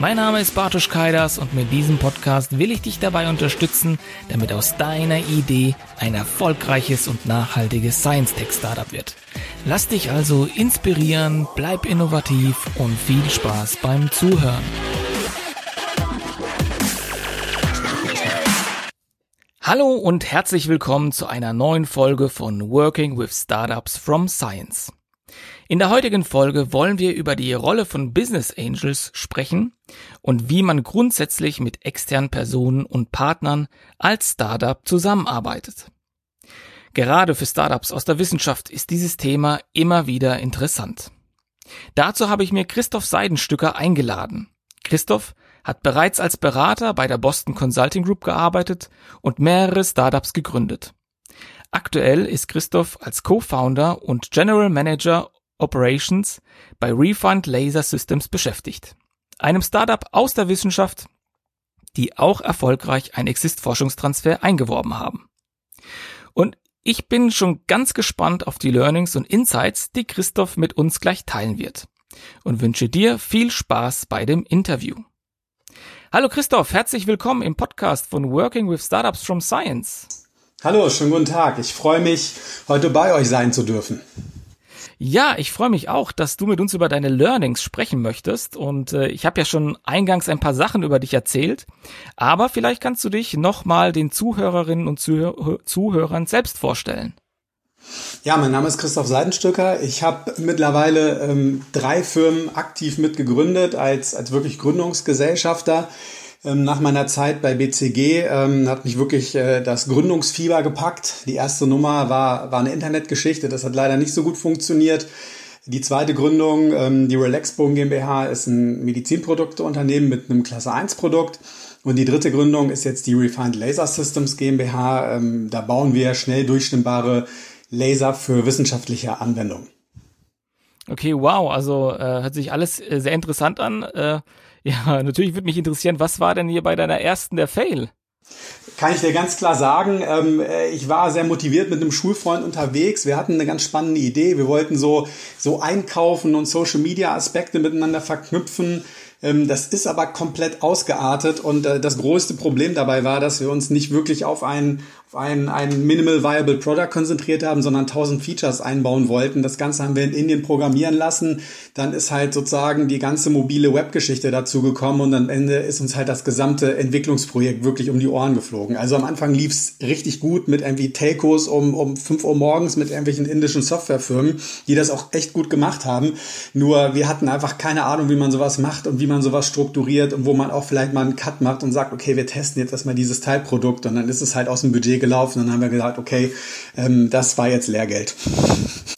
Mein Name ist Bartosz Kaidas und mit diesem Podcast will ich dich dabei unterstützen, damit aus deiner Idee ein erfolgreiches und nachhaltiges Science-Tech-Startup wird. Lass dich also inspirieren, bleib innovativ und viel Spaß beim Zuhören. Hallo und herzlich willkommen zu einer neuen Folge von Working with Startups from Science. In der heutigen Folge wollen wir über die Rolle von Business Angels sprechen und wie man grundsätzlich mit externen Personen und Partnern als Startup zusammenarbeitet. Gerade für Startups aus der Wissenschaft ist dieses Thema immer wieder interessant. Dazu habe ich mir Christoph Seidenstücker eingeladen. Christoph hat bereits als Berater bei der Boston Consulting Group gearbeitet und mehrere Startups gegründet. Aktuell ist Christoph als Co-Founder und General Manager Operations bei Refund Laser Systems beschäftigt. Einem Startup aus der Wissenschaft, die auch erfolgreich ein Exist-Forschungstransfer eingeworben haben. Und ich bin schon ganz gespannt auf die Learnings und Insights, die Christoph mit uns gleich teilen wird. Und wünsche dir viel Spaß bei dem Interview. Hallo Christoph, herzlich willkommen im Podcast von Working with Startups from Science. Hallo, schönen guten Tag. Ich freue mich, heute bei euch sein zu dürfen. Ja, ich freue mich auch, dass du mit uns über deine Learnings sprechen möchtest. Und äh, ich habe ja schon eingangs ein paar Sachen über dich erzählt. Aber vielleicht kannst du dich nochmal den Zuhörerinnen und Zuhör Zuhörern selbst vorstellen. Ja, mein Name ist Christoph Seidenstücker. Ich habe mittlerweile ähm, drei Firmen aktiv mitgegründet als, als wirklich Gründungsgesellschafter. Ähm, nach meiner Zeit bei BCG ähm, hat mich wirklich äh, das Gründungsfieber gepackt. Die erste Nummer war, war eine Internetgeschichte. Das hat leider nicht so gut funktioniert. Die zweite Gründung, ähm, die Relaxbogen GmbH, ist ein Medizinprodukteunternehmen mit einem Klasse 1 Produkt. Und die dritte Gründung ist jetzt die Refined Laser Systems GmbH. Ähm, da bauen wir schnell durchstimmbare Laser für wissenschaftliche Anwendungen. Okay, wow. Also äh, hört sich alles äh, sehr interessant an. Äh, ja, natürlich würde mich interessieren, was war denn hier bei deiner ersten der Fail? Kann ich dir ganz klar sagen, ähm, äh, ich war sehr motiviert mit einem Schulfreund unterwegs. Wir hatten eine ganz spannende Idee. Wir wollten so, so Einkaufen und Social Media Aspekte miteinander verknüpfen. Ähm, das ist aber komplett ausgeartet und äh, das größte Problem dabei war, dass wir uns nicht wirklich auf ein, ein, ein Minimal Viable Product konzentriert haben, sondern 1000 Features einbauen wollten. Das Ganze haben wir in Indien programmieren lassen. Dann ist halt sozusagen die ganze mobile Webgeschichte dazu gekommen und am Ende ist uns halt das gesamte Entwicklungsprojekt wirklich um die Ohren geflogen. Also am Anfang lief es richtig gut mit irgendwie Telcos um, um 5 Uhr morgens mit irgendwelchen indischen Softwarefirmen, die das auch echt gut gemacht haben. Nur wir hatten einfach keine Ahnung, wie man sowas macht und wie man sowas strukturiert und wo man auch vielleicht mal einen Cut macht und sagt, okay, wir testen jetzt erstmal dieses Teilprodukt und dann ist es halt aus dem Budget gelaufen. Dann haben wir gesagt, okay, ähm, das war jetzt Lehrgeld.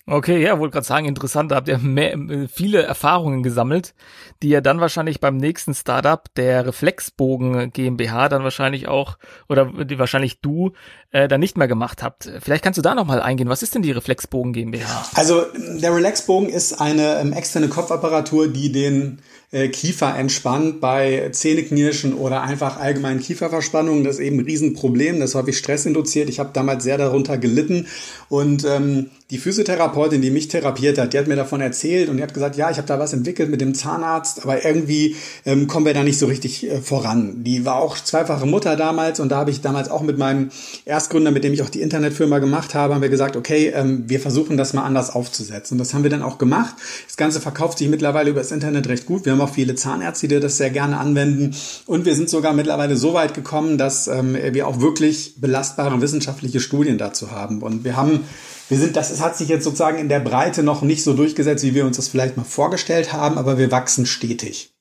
Okay, ja, wollte gerade sagen, interessant. Da habt ihr mehr, viele Erfahrungen gesammelt, die ihr dann wahrscheinlich beim nächsten Startup, der Reflexbogen GmbH, dann wahrscheinlich auch, oder die wahrscheinlich du, äh, dann nicht mehr gemacht habt. Vielleicht kannst du da nochmal eingehen. Was ist denn die Reflexbogen GmbH? Also der Relaxbogen ist eine ähm, externe Kopfapparatur, die den äh, Kiefer entspannt bei Zähneknirschen oder einfach allgemeinen Kieferverspannungen. Das ist eben ein Riesenproblem. Das ist häufig stressinduziert. Ich habe damals sehr darunter gelitten. Und ähm, die Physiotherapeutin, die mich therapiert hat, die hat mir davon erzählt und die hat gesagt, ja, ich habe da was entwickelt mit dem Zahnarzt, aber irgendwie ähm, kommen wir da nicht so richtig äh, voran. Die war auch zweifache Mutter damals und da habe ich damals auch mit meinem Erstgründer, mit dem ich auch die Internetfirma gemacht habe, haben wir gesagt, okay, ähm, wir versuchen das mal anders aufzusetzen. Und das haben wir dann auch gemacht. Das Ganze verkauft sich mittlerweile über das Internet recht gut. Wir haben auch viele Zahnärzte, die das sehr gerne anwenden. Und wir sind sogar mittlerweile so weit gekommen, dass ähm, wir auch wirklich belastbare wissenschaftliche Studien dazu haben. Und wir haben wir sind, das hat sich jetzt sozusagen in der Breite noch nicht so durchgesetzt, wie wir uns das vielleicht mal vorgestellt haben, aber wir wachsen stetig.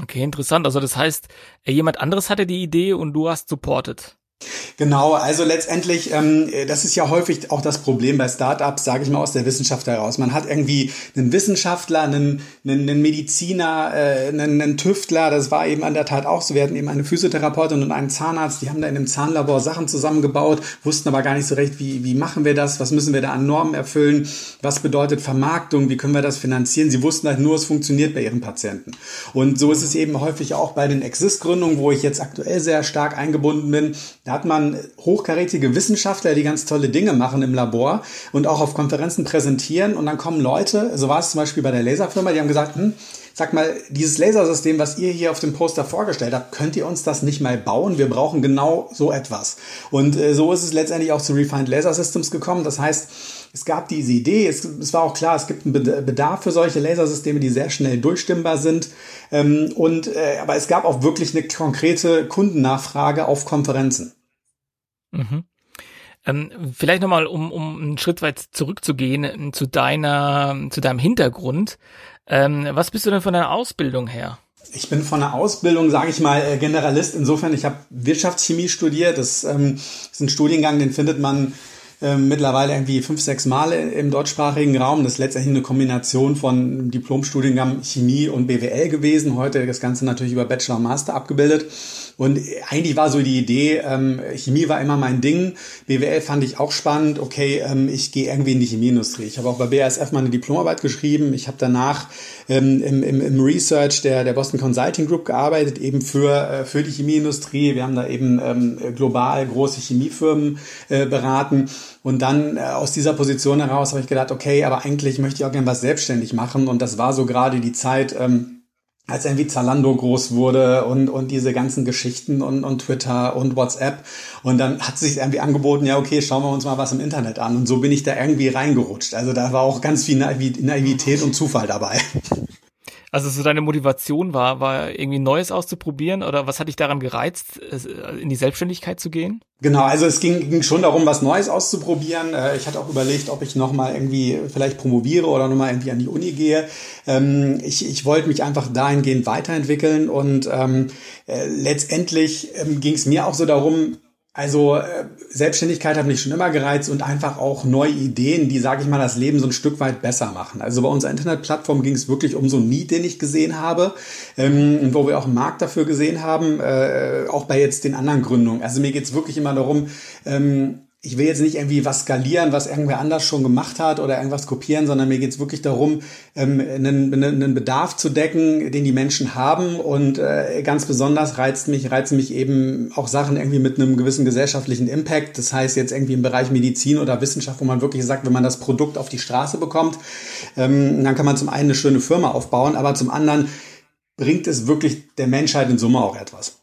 Okay, interessant. Also das heißt, jemand anderes hatte die Idee und du hast supported. Genau, also letztendlich, ähm, das ist ja häufig auch das Problem bei Startups, sage ich mal aus der Wissenschaft heraus. Man hat irgendwie einen Wissenschaftler, einen, einen, einen Mediziner, äh, einen, einen Tüftler, das war eben an der Tat auch so. Wir hatten eben eine Physiotherapeutin und einen Zahnarzt, die haben da in einem Zahnlabor Sachen zusammengebaut, wussten aber gar nicht so recht, wie, wie machen wir das, was müssen wir da an Normen erfüllen, was bedeutet Vermarktung, wie können wir das finanzieren. Sie wussten halt nur, es funktioniert bei ihren Patienten. Und so ist es eben häufig auch bei den Exist-Gründungen, wo ich jetzt aktuell sehr stark eingebunden bin. Da hat man hochkarätige Wissenschaftler, die ganz tolle Dinge machen im Labor und auch auf Konferenzen präsentieren. Und dann kommen Leute, so war es zum Beispiel bei der Laserfirma, die haben gesagt, hm, sag mal, dieses Lasersystem, was ihr hier auf dem Poster vorgestellt habt, könnt ihr uns das nicht mal bauen? Wir brauchen genau so etwas. Und äh, so ist es letztendlich auch zu Refined Laser Systems gekommen. Das heißt, es gab diese Idee, es, es, war auch klar, es gibt einen Bedarf für solche Lasersysteme, die sehr schnell durchstimmbar sind. Ähm, und, äh, aber es gab auch wirklich eine konkrete Kundennachfrage auf Konferenzen. Mhm. Ähm, vielleicht nochmal, um, um einen Schritt weit zurückzugehen äh, zu deiner, zu deinem Hintergrund. Ähm, was bist du denn von deiner Ausbildung her? Ich bin von der Ausbildung, sage ich mal, äh, Generalist. Insofern, ich habe Wirtschaftschemie studiert. Das ähm, ist ein Studiengang, den findet man äh, mittlerweile irgendwie fünf, sechs Mal im deutschsprachigen Raum. Das ist letztendlich eine Kombination von Diplomstudiengang Chemie und BWL gewesen. Heute das Ganze natürlich über Bachelor und Master abgebildet. Und eigentlich war so die Idee, ähm, Chemie war immer mein Ding. BWL fand ich auch spannend. Okay, ähm, ich gehe irgendwie in die Chemieindustrie. Ich habe auch bei BASF meine Diplomarbeit geschrieben. Ich habe danach ähm, im, im, im Research der, der Boston Consulting Group gearbeitet, eben für, äh, für die Chemieindustrie. Wir haben da eben ähm, global große Chemiefirmen äh, beraten. Und dann äh, aus dieser Position heraus habe ich gedacht, okay, aber eigentlich möchte ich auch gerne was selbstständig machen. Und das war so gerade die Zeit, ähm, als irgendwie Zalando groß wurde und, und diese ganzen Geschichten und, und Twitter und WhatsApp. Und dann hat sich irgendwie angeboten, ja, okay, schauen wir uns mal was im Internet an. Und so bin ich da irgendwie reingerutscht. Also da war auch ganz viel Naivität und Zufall dabei. Also so deine Motivation war, war irgendwie Neues auszuprobieren oder was hat dich daran gereizt, in die Selbstständigkeit zu gehen? Genau, also es ging, ging schon darum, was Neues auszuprobieren. Äh, ich hatte auch überlegt, ob ich nochmal irgendwie vielleicht promoviere oder nochmal irgendwie an die Uni gehe. Ähm, ich, ich wollte mich einfach dahingehend weiterentwickeln und ähm, äh, letztendlich ähm, ging es mir auch so darum, also äh, Selbstständigkeit hat mich schon immer gereizt und einfach auch neue Ideen, die, sage ich mal, das Leben so ein Stück weit besser machen. Also bei unserer Internetplattform ging es wirklich um so ein Need, den ich gesehen habe, ähm, wo wir auch einen Markt dafür gesehen haben, äh, auch bei jetzt den anderen Gründungen. Also mir geht es wirklich immer darum, ähm, ich will jetzt nicht irgendwie was skalieren, was irgendwer anders schon gemacht hat oder irgendwas kopieren, sondern mir geht es wirklich darum, ähm, einen, einen Bedarf zu decken, den die Menschen haben. Und äh, ganz besonders reizt mich, reizen mich eben auch Sachen irgendwie mit einem gewissen gesellschaftlichen Impact. Das heißt jetzt irgendwie im Bereich Medizin oder Wissenschaft, wo man wirklich sagt, wenn man das Produkt auf die Straße bekommt, ähm, dann kann man zum einen eine schöne Firma aufbauen, aber zum anderen bringt es wirklich der Menschheit in Summe auch etwas.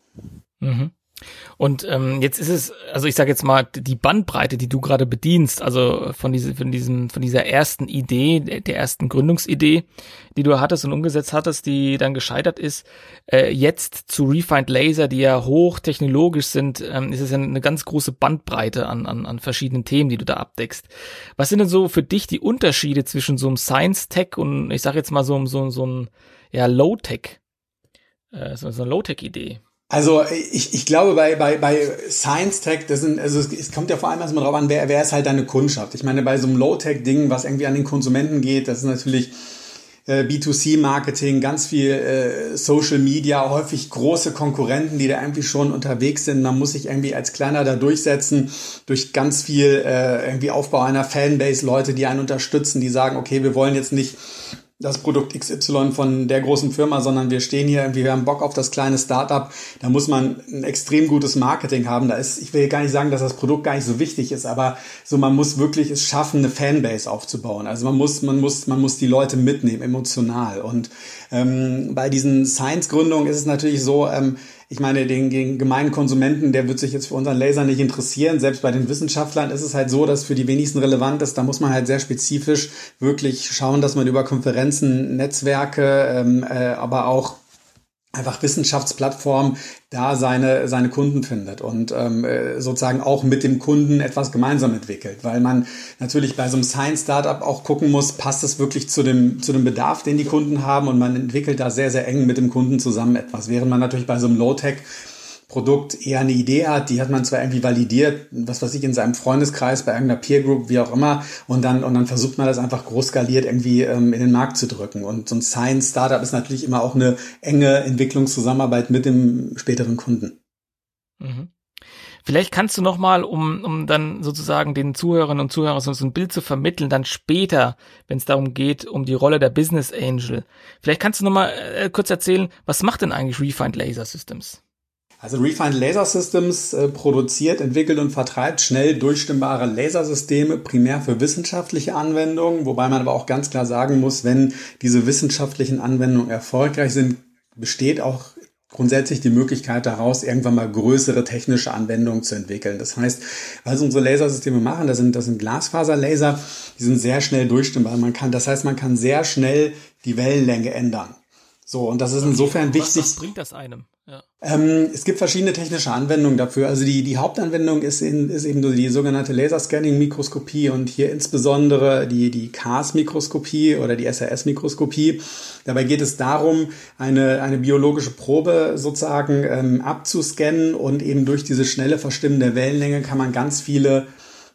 Mhm. Und ähm, jetzt ist es, also ich sage jetzt mal, die Bandbreite, die du gerade bedienst, also von, diese, von, diesem, von dieser ersten Idee, der ersten Gründungsidee, die du hattest und umgesetzt hattest, die dann gescheitert ist, äh, jetzt zu Refined Laser, die ja hochtechnologisch sind, ähm, ist es ja eine ganz große Bandbreite an, an, an verschiedenen Themen, die du da abdeckst. Was sind denn so für dich die Unterschiede zwischen so einem Science-Tech und ich sage jetzt mal so, so, so ein ja, Low-Tech, äh, so, so eine Low-Tech-Idee? Also ich, ich glaube bei, bei, bei Science Tech, das sind, also es, es kommt ja vor allem erstmal drauf an, wer, wer ist halt deine Kundschaft. Ich meine, bei so einem Low-Tech-Ding, was irgendwie an den Konsumenten geht, das ist natürlich äh, B2C-Marketing, ganz viel äh, Social Media, häufig große Konkurrenten, die da irgendwie schon unterwegs sind. Man muss sich irgendwie als Kleiner da durchsetzen, durch ganz viel äh, irgendwie Aufbau einer Fanbase, Leute, die einen unterstützen, die sagen, okay, wir wollen jetzt nicht das Produkt XY von der großen Firma, sondern wir stehen hier irgendwie, wir haben Bock auf das kleine Startup. Da muss man ein extrem gutes Marketing haben. Da ist, ich will gar nicht sagen, dass das Produkt gar nicht so wichtig ist, aber so man muss wirklich es schaffen, eine Fanbase aufzubauen. Also man muss, man muss, man muss die Leute mitnehmen, emotional. Und ähm, bei diesen Science-Gründungen ist es natürlich so, ähm, ich meine, den, den gemeinen Konsumenten, der wird sich jetzt für unseren Laser nicht interessieren. Selbst bei den Wissenschaftlern ist es halt so, dass für die wenigsten relevant ist. Da muss man halt sehr spezifisch wirklich schauen, dass man über Konferenzen, Netzwerke, ähm, äh, aber auch einfach Wissenschaftsplattform da seine, seine Kunden findet und ähm, äh, sozusagen auch mit dem Kunden etwas gemeinsam entwickelt, weil man natürlich bei so einem Science-Startup auch gucken muss, passt es wirklich zu dem, zu dem Bedarf, den die Kunden haben? Und man entwickelt da sehr, sehr eng mit dem Kunden zusammen etwas, während man natürlich bei so einem Low-Tech Produkt eher eine Idee hat, die hat man zwar irgendwie validiert, was weiß ich, in seinem Freundeskreis, bei irgendeiner Peer Group, wie auch immer, und dann, und dann versucht man das einfach groß skaliert irgendwie ähm, in den Markt zu drücken. Und so ein Science-Startup ist natürlich immer auch eine enge Entwicklungszusammenarbeit mit dem späteren Kunden. Mhm. Vielleicht kannst du noch mal, um, um dann sozusagen den Zuhörerinnen und Zuhörern so ein Bild zu vermitteln, dann später, wenn es darum geht, um die Rolle der Business Angel. Vielleicht kannst du noch mal äh, kurz erzählen, was macht denn eigentlich Refined Laser Systems? Also Refined Laser Systems äh, produziert, entwickelt und vertreibt schnell durchstimmbare Lasersysteme, primär für wissenschaftliche Anwendungen, wobei man aber auch ganz klar sagen muss, wenn diese wissenschaftlichen Anwendungen erfolgreich sind, besteht auch grundsätzlich die Möglichkeit daraus, irgendwann mal größere technische Anwendungen zu entwickeln. Das heißt, was unsere Lasersysteme machen, das sind, das sind Glasfaserlaser, die sind sehr schnell durchstimmbar. Man kann, das heißt, man kann sehr schnell die Wellenlänge ändern. So, und das ist insofern wichtig. Was bringt das einem? Ja. Ähm, es gibt verschiedene technische Anwendungen dafür. Also die, die Hauptanwendung ist, in, ist eben die sogenannte Laserscanning-Mikroskopie und hier insbesondere die, die CAS-Mikroskopie oder die SRS-Mikroskopie. Dabei geht es darum, eine, eine biologische Probe sozusagen ähm, abzuscannen und eben durch diese schnelle Verstimmen der Wellenlänge kann man ganz viele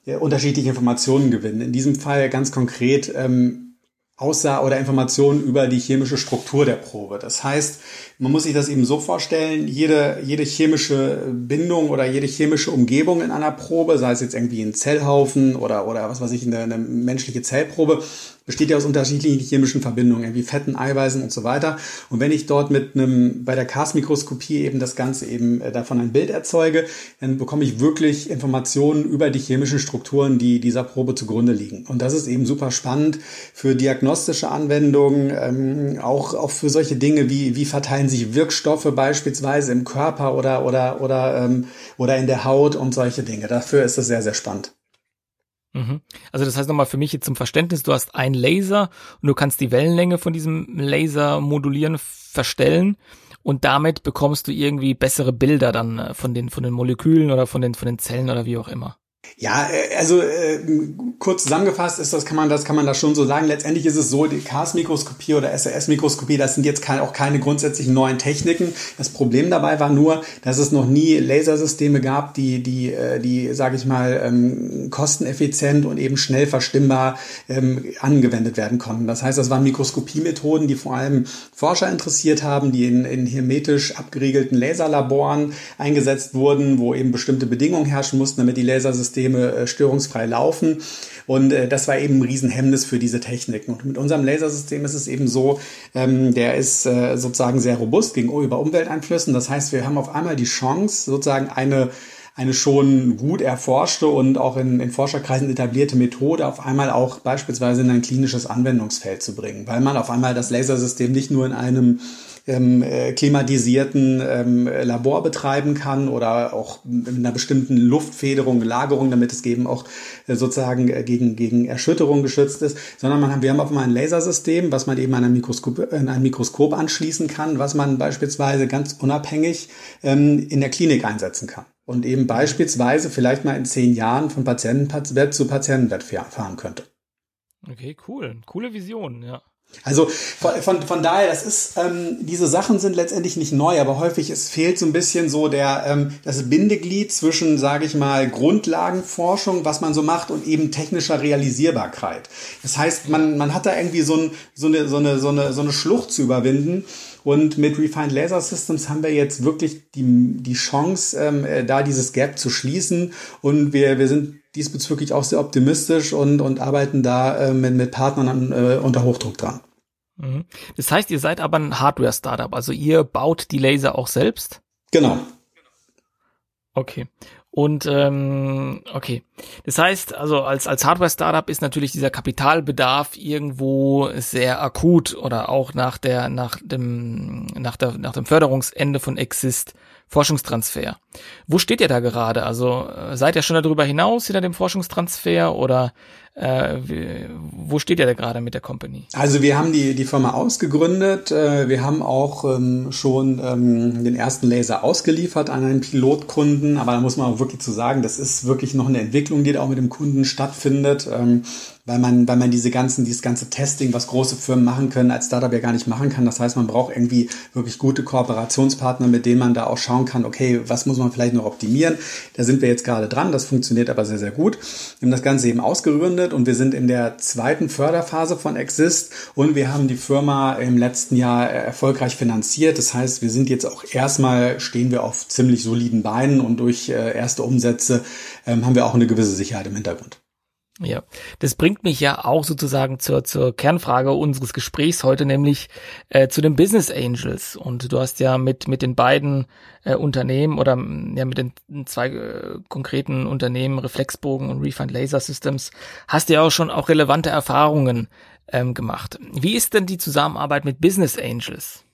äh, unterschiedliche Informationen gewinnen. In diesem Fall ganz konkret ähm, Aussah oder Informationen über die chemische Struktur der Probe. Das heißt, man muss sich das eben so vorstellen, jede, jede chemische Bindung oder jede chemische Umgebung in einer Probe, sei es jetzt irgendwie ein Zellhaufen oder, oder was weiß ich, eine, eine menschliche Zellprobe, besteht ja aus unterschiedlichen chemischen Verbindungen, irgendwie Fetten, Eiweißen und so weiter. Und wenn ich dort mit einem, bei der CAS-Mikroskopie eben das Ganze eben äh, davon ein Bild erzeuge, dann bekomme ich wirklich Informationen über die chemischen Strukturen, die dieser Probe zugrunde liegen. Und das ist eben super spannend für diagnostische Anwendungen, ähm, auch, auch für solche Dinge wie, wie verteilen sich Wirkstoffe beispielsweise im Körper oder, oder, oder, ähm, oder in der Haut und solche Dinge. Dafür ist es sehr, sehr spannend. Mhm. Also das heißt nochmal für mich jetzt zum Verständnis, du hast einen Laser und du kannst die Wellenlänge von diesem Laser modulieren, verstellen und damit bekommst du irgendwie bessere Bilder dann äh, von den, von den Molekülen oder von den, von den Zellen oder wie auch immer. Ja, äh, also äh, kurz zusammengefasst ist das, kann man das, kann man das schon so sagen. Letztendlich ist es so, die CAS-Mikroskopie oder SRS-Mikroskopie, das sind jetzt kein, auch keine grundsätzlichen neuen Techniken. Das Problem dabei war nur, dass es noch nie Lasersysteme gab, die, die, äh, die, sage ich mal, ähm, kosteneffizient und eben schnell verstimmbar ähm, angewendet werden konnten. Das heißt, das waren Mikroskopiemethoden, die vor allem Forscher interessiert haben, die in, in hermetisch abgeriegelten Laserlaboren eingesetzt wurden, wo eben bestimmte Bedingungen herrschen mussten, damit die Lasersysteme Systeme äh, störungsfrei laufen. Und äh, das war eben ein Riesenhemmnis für diese Techniken. Und mit unserem Lasersystem ist es eben so, ähm, der ist äh, sozusagen sehr robust gegenüber Umwelteinflüssen. Das heißt, wir haben auf einmal die Chance, sozusagen eine eine schon gut erforschte und auch in, in Forscherkreisen etablierte Methode auf einmal auch beispielsweise in ein klinisches Anwendungsfeld zu bringen, weil man auf einmal das Lasersystem nicht nur in einem ähm, äh, klimatisierten ähm, Labor betreiben kann oder auch mit einer bestimmten Luftfederung, Lagerung, damit es eben auch äh, sozusagen äh, gegen, gegen Erschütterung geschützt ist, sondern man, wir haben auf einmal ein Lasersystem, was man eben an ein Mikroskop, an ein Mikroskop anschließen kann, was man beispielsweise ganz unabhängig ähm, in der Klinik einsetzen kann und eben beispielsweise vielleicht mal in zehn Jahren von Patientenwert zu Patientenwert fahren könnte. Okay, cool. Coole Vision, ja. Also von, von, von daher, das ist, ähm, diese Sachen sind letztendlich nicht neu, aber häufig es fehlt so ein bisschen so der ähm, das Bindeglied zwischen, sage ich mal, Grundlagenforschung, was man so macht, und eben technischer Realisierbarkeit. Das heißt, man, man hat da irgendwie so, ein, so, eine, so, eine, so, eine, so eine Schlucht zu überwinden. Und mit Refined Laser Systems haben wir jetzt wirklich die, die Chance, ähm, äh, da dieses Gap zu schließen. Und wir, wir sind diesbezüglich auch sehr optimistisch und, und arbeiten da äh, mit, mit Partnern äh, unter Hochdruck dran. Mhm. Das heißt, ihr seid aber ein Hardware-Startup, also ihr baut die Laser auch selbst? Genau. Okay. Und ähm, okay, das heißt, also als als Hardware-Startup ist natürlich dieser Kapitalbedarf irgendwo sehr akut oder auch nach der nach dem nach der nach dem Förderungsende von Exist Forschungstransfer. Wo steht ihr da gerade? Also äh, seid ihr schon darüber hinaus hinter dem Forschungstransfer oder äh, wo steht ihr da gerade mit der Company? Also wir haben die, die Firma ausgegründet. Äh, wir haben auch ähm, schon ähm, den ersten Laser ausgeliefert an einen Pilotkunden. Aber da muss man auch wirklich zu sagen, das ist wirklich noch eine Entwicklung, die da auch mit dem Kunden stattfindet. Ähm, weil man, weil man diese ganzen, dieses ganze Testing, was große Firmen machen können, als Startup ja gar nicht machen kann. Das heißt, man braucht irgendwie wirklich gute Kooperationspartner, mit denen man da auch schauen kann, okay, was muss man vielleicht noch optimieren? Da sind wir jetzt gerade dran. Das funktioniert aber sehr, sehr gut. Wir haben das Ganze eben ausgegründet und wir sind in der zweiten Förderphase von Exist und wir haben die Firma im letzten Jahr erfolgreich finanziert. Das heißt, wir sind jetzt auch erstmal stehen wir auf ziemlich soliden Beinen und durch äh, erste Umsätze ähm, haben wir auch eine gewisse Sicherheit im Hintergrund. Ja, das bringt mich ja auch sozusagen zur, zur Kernfrage unseres Gesprächs heute, nämlich äh, zu den Business Angels. Und du hast ja mit, mit den beiden äh, Unternehmen oder ja mit den zwei äh, konkreten Unternehmen, Reflexbogen und Refund Laser Systems, hast du ja auch schon auch relevante Erfahrungen ähm, gemacht. Wie ist denn die Zusammenarbeit mit Business Angels?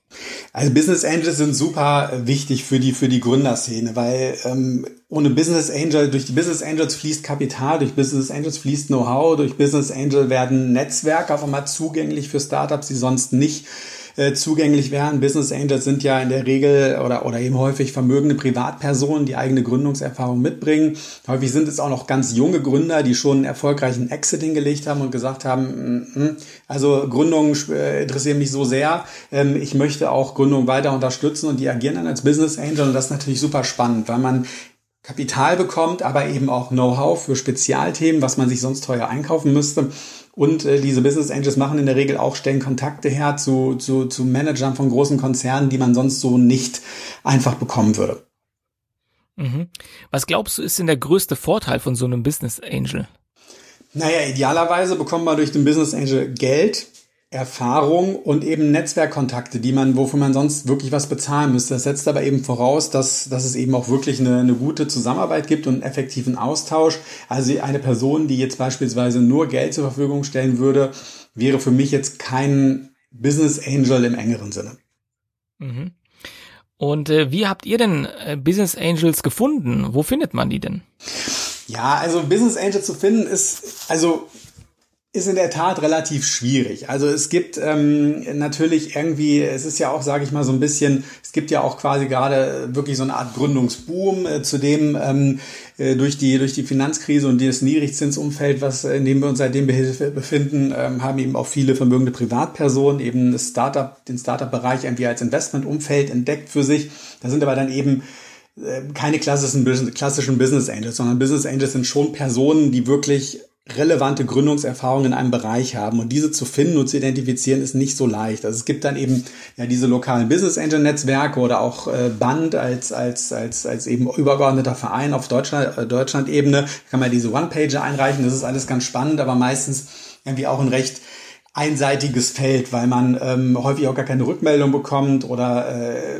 Also Business Angels sind super wichtig für die für die Gründerszene, weil ähm, ohne Business Angel durch die Business Angels fließt Kapital, durch Business Angels fließt Know-how, durch Business Angel werden Netzwerke auf einmal zugänglich für Startups, die sonst nicht äh, zugänglich wären. Business Angels sind ja in der Regel oder, oder eben häufig vermögende Privatpersonen, die eigene Gründungserfahrung mitbringen. Häufig sind es auch noch ganz junge Gründer, die schon einen erfolgreichen Exit hingelegt haben und gesagt haben, mm, mm, also Gründungen äh, interessieren mich so sehr, ähm, ich möchte auch Gründungen weiter unterstützen und die agieren dann als Business Angel und das ist natürlich super spannend, weil man Kapital bekommt, aber eben auch Know-how für Spezialthemen, was man sich sonst teuer einkaufen müsste. Und äh, diese Business Angels machen in der Regel auch, stellen Kontakte her zu, zu, zu Managern von großen Konzernen, die man sonst so nicht einfach bekommen würde. Mhm. Was glaubst du, ist denn der größte Vorteil von so einem Business Angel? Naja, idealerweise bekommt man durch den Business Angel Geld, Erfahrung und eben Netzwerkkontakte, die man, wofür man sonst wirklich was bezahlen müsste. Das setzt aber eben voraus, dass, dass es eben auch wirklich eine, eine gute Zusammenarbeit gibt und einen effektiven Austausch. Also eine Person, die jetzt beispielsweise nur Geld zur Verfügung stellen würde, wäre für mich jetzt kein Business Angel im engeren Sinne. Mhm. Und äh, wie habt ihr denn äh, Business Angels gefunden? Wo findet man die denn? Ja, also Business Angels zu finden ist, also ist in der Tat relativ schwierig. Also es gibt ähm, natürlich irgendwie, es ist ja auch, sage ich mal, so ein bisschen, es gibt ja auch quasi gerade wirklich so eine Art Gründungsboom, äh, zu dem ähm, äh, durch die durch die Finanzkrise und das Niedrigzinsumfeld, was in dem wir uns seitdem befinden, ähm, haben eben auch viele vermögende Privatpersonen eben das Startup, den Startup-Bereich irgendwie als Investmentumfeld entdeckt für sich. Da sind aber dann eben äh, keine klassischen, klassischen Business Angels, sondern Business Angels sind schon Personen, die wirklich relevante Gründungserfahrung in einem Bereich haben. Und diese zu finden und zu identifizieren ist nicht so leicht. Also es gibt dann eben ja diese lokalen Business Angel Netzwerke oder auch äh, Band als, als, als, als eben übergeordneter Verein auf Deutschland, äh, Deutschland-Ebene. Kann man diese One-Pager einreichen. Das ist alles ganz spannend, aber meistens irgendwie auch ein recht einseitiges Feld, weil man ähm, häufig auch gar keine Rückmeldung bekommt oder äh,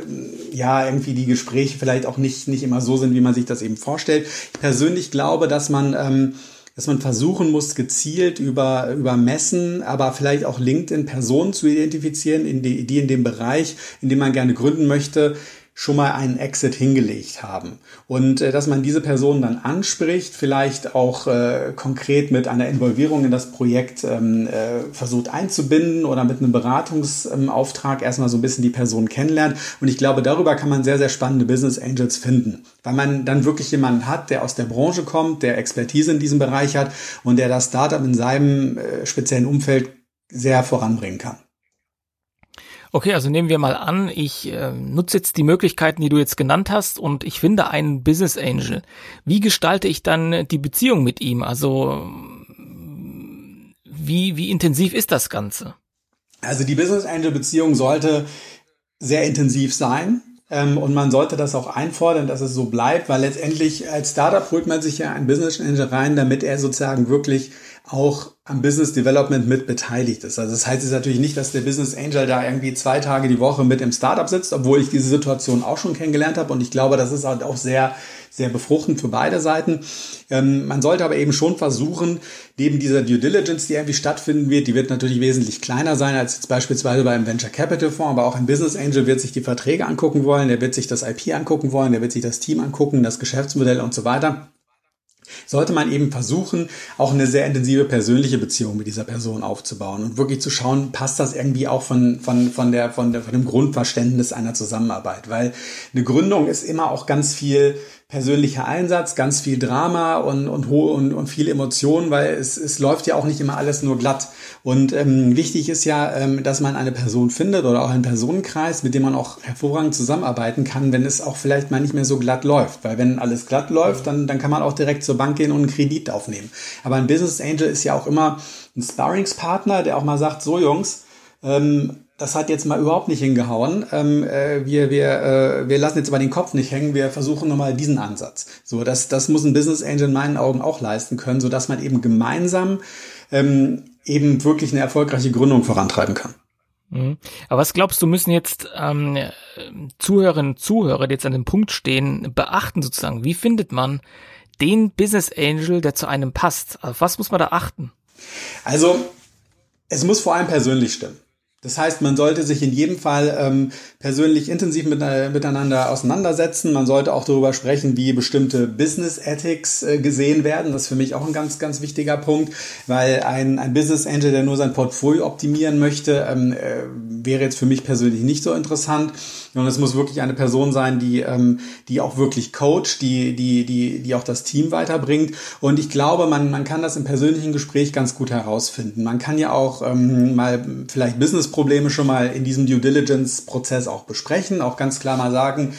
ja irgendwie die Gespräche vielleicht auch nicht nicht immer so sind, wie man sich das eben vorstellt. Ich persönlich glaube, dass man ähm, dass man versuchen muss, gezielt über, über Messen, aber vielleicht auch LinkedIn Personen zu identifizieren, in die, die in dem Bereich, in dem man gerne gründen möchte, schon mal einen Exit hingelegt haben. Und äh, dass man diese Personen dann anspricht, vielleicht auch äh, konkret mit einer Involvierung in das Projekt ähm, äh, versucht einzubinden oder mit einem Beratungsauftrag ähm, erstmal so ein bisschen die Person kennenlernt. Und ich glaube, darüber kann man sehr, sehr spannende Business Angels finden, weil man dann wirklich jemanden hat, der aus der Branche kommt, der Expertise in diesem Bereich hat und der das Startup in seinem äh, speziellen Umfeld sehr voranbringen kann. Okay, also nehmen wir mal an, ich äh, nutze jetzt die Möglichkeiten, die du jetzt genannt hast und ich finde einen Business Angel. Wie gestalte ich dann die Beziehung mit ihm? Also wie, wie intensiv ist das Ganze? Also die Business Angel Beziehung sollte sehr intensiv sein. Ähm, und man sollte das auch einfordern, dass es so bleibt, weil letztendlich als Startup holt man sich ja einen Business Angel rein, damit er sozusagen wirklich auch am Business Development mit beteiligt ist. Also das heißt jetzt natürlich nicht, dass der Business Angel da irgendwie zwei Tage die Woche mit im Startup sitzt, obwohl ich diese Situation auch schon kennengelernt habe und ich glaube, das ist halt auch sehr, sehr befruchtend für beide Seiten. Ähm, man sollte aber eben schon versuchen, neben dieser Due Diligence, die irgendwie stattfinden wird, die wird natürlich wesentlich kleiner sein als jetzt beispielsweise beim Venture Capital Fonds, aber auch ein Business Angel wird sich die Verträge angucken wollen, der wird sich das IP angucken wollen, der wird sich das Team angucken, das Geschäftsmodell und so weiter sollte man eben versuchen, auch eine sehr intensive persönliche Beziehung mit dieser Person aufzubauen und wirklich zu schauen, passt das irgendwie auch von, von, von, der, von, der, von dem Grundverständnis einer Zusammenarbeit. Weil eine Gründung ist immer auch ganz viel persönlicher Einsatz, ganz viel Drama und, und, und, und viele Emotionen, weil es, es läuft ja auch nicht immer alles nur glatt. Und ähm, wichtig ist ja, ähm, dass man eine Person findet oder auch einen Personenkreis, mit dem man auch hervorragend zusammenarbeiten kann, wenn es auch vielleicht mal nicht mehr so glatt läuft. Weil wenn alles glatt läuft, dann, dann kann man auch direkt zur Bank gehen und einen Kredit aufnehmen. Aber ein Business Angel ist ja auch immer ein Sparringspartner, der auch mal sagt, so Jungs, ähm, das hat jetzt mal überhaupt nicht hingehauen. Ähm, äh, wir, wir, äh, wir lassen jetzt aber den Kopf nicht hängen, wir versuchen nochmal diesen Ansatz. So, das, das muss ein Business Angel in meinen Augen auch leisten können, so dass man eben gemeinsam ähm, eben wirklich eine erfolgreiche Gründung vorantreiben kann. Mhm. Aber was glaubst du, müssen jetzt ähm, Zuhörerinnen und Zuhörer, die jetzt an dem Punkt stehen, beachten sozusagen? Wie findet man den Business Angel, der zu einem passt? Auf was muss man da achten? Also, es muss vor allem persönlich stimmen. Das heißt, man sollte sich in jedem Fall ähm, persönlich intensiv mit, äh, miteinander auseinandersetzen. Man sollte auch darüber sprechen, wie bestimmte Business Ethics äh, gesehen werden. Das ist für mich auch ein ganz, ganz wichtiger Punkt, weil ein, ein Business Angel, der nur sein Portfolio optimieren möchte, ähm, äh, wäre jetzt für mich persönlich nicht so interessant. Und es muss wirklich eine Person sein, die, ähm, die auch wirklich coacht, die, die, die, die auch das Team weiterbringt. Und ich glaube, man, man kann das im persönlichen Gespräch ganz gut herausfinden. Man kann ja auch ähm, mal vielleicht Business Probleme schon mal in diesem Due Diligence-Prozess auch besprechen, auch ganz klar mal sagen,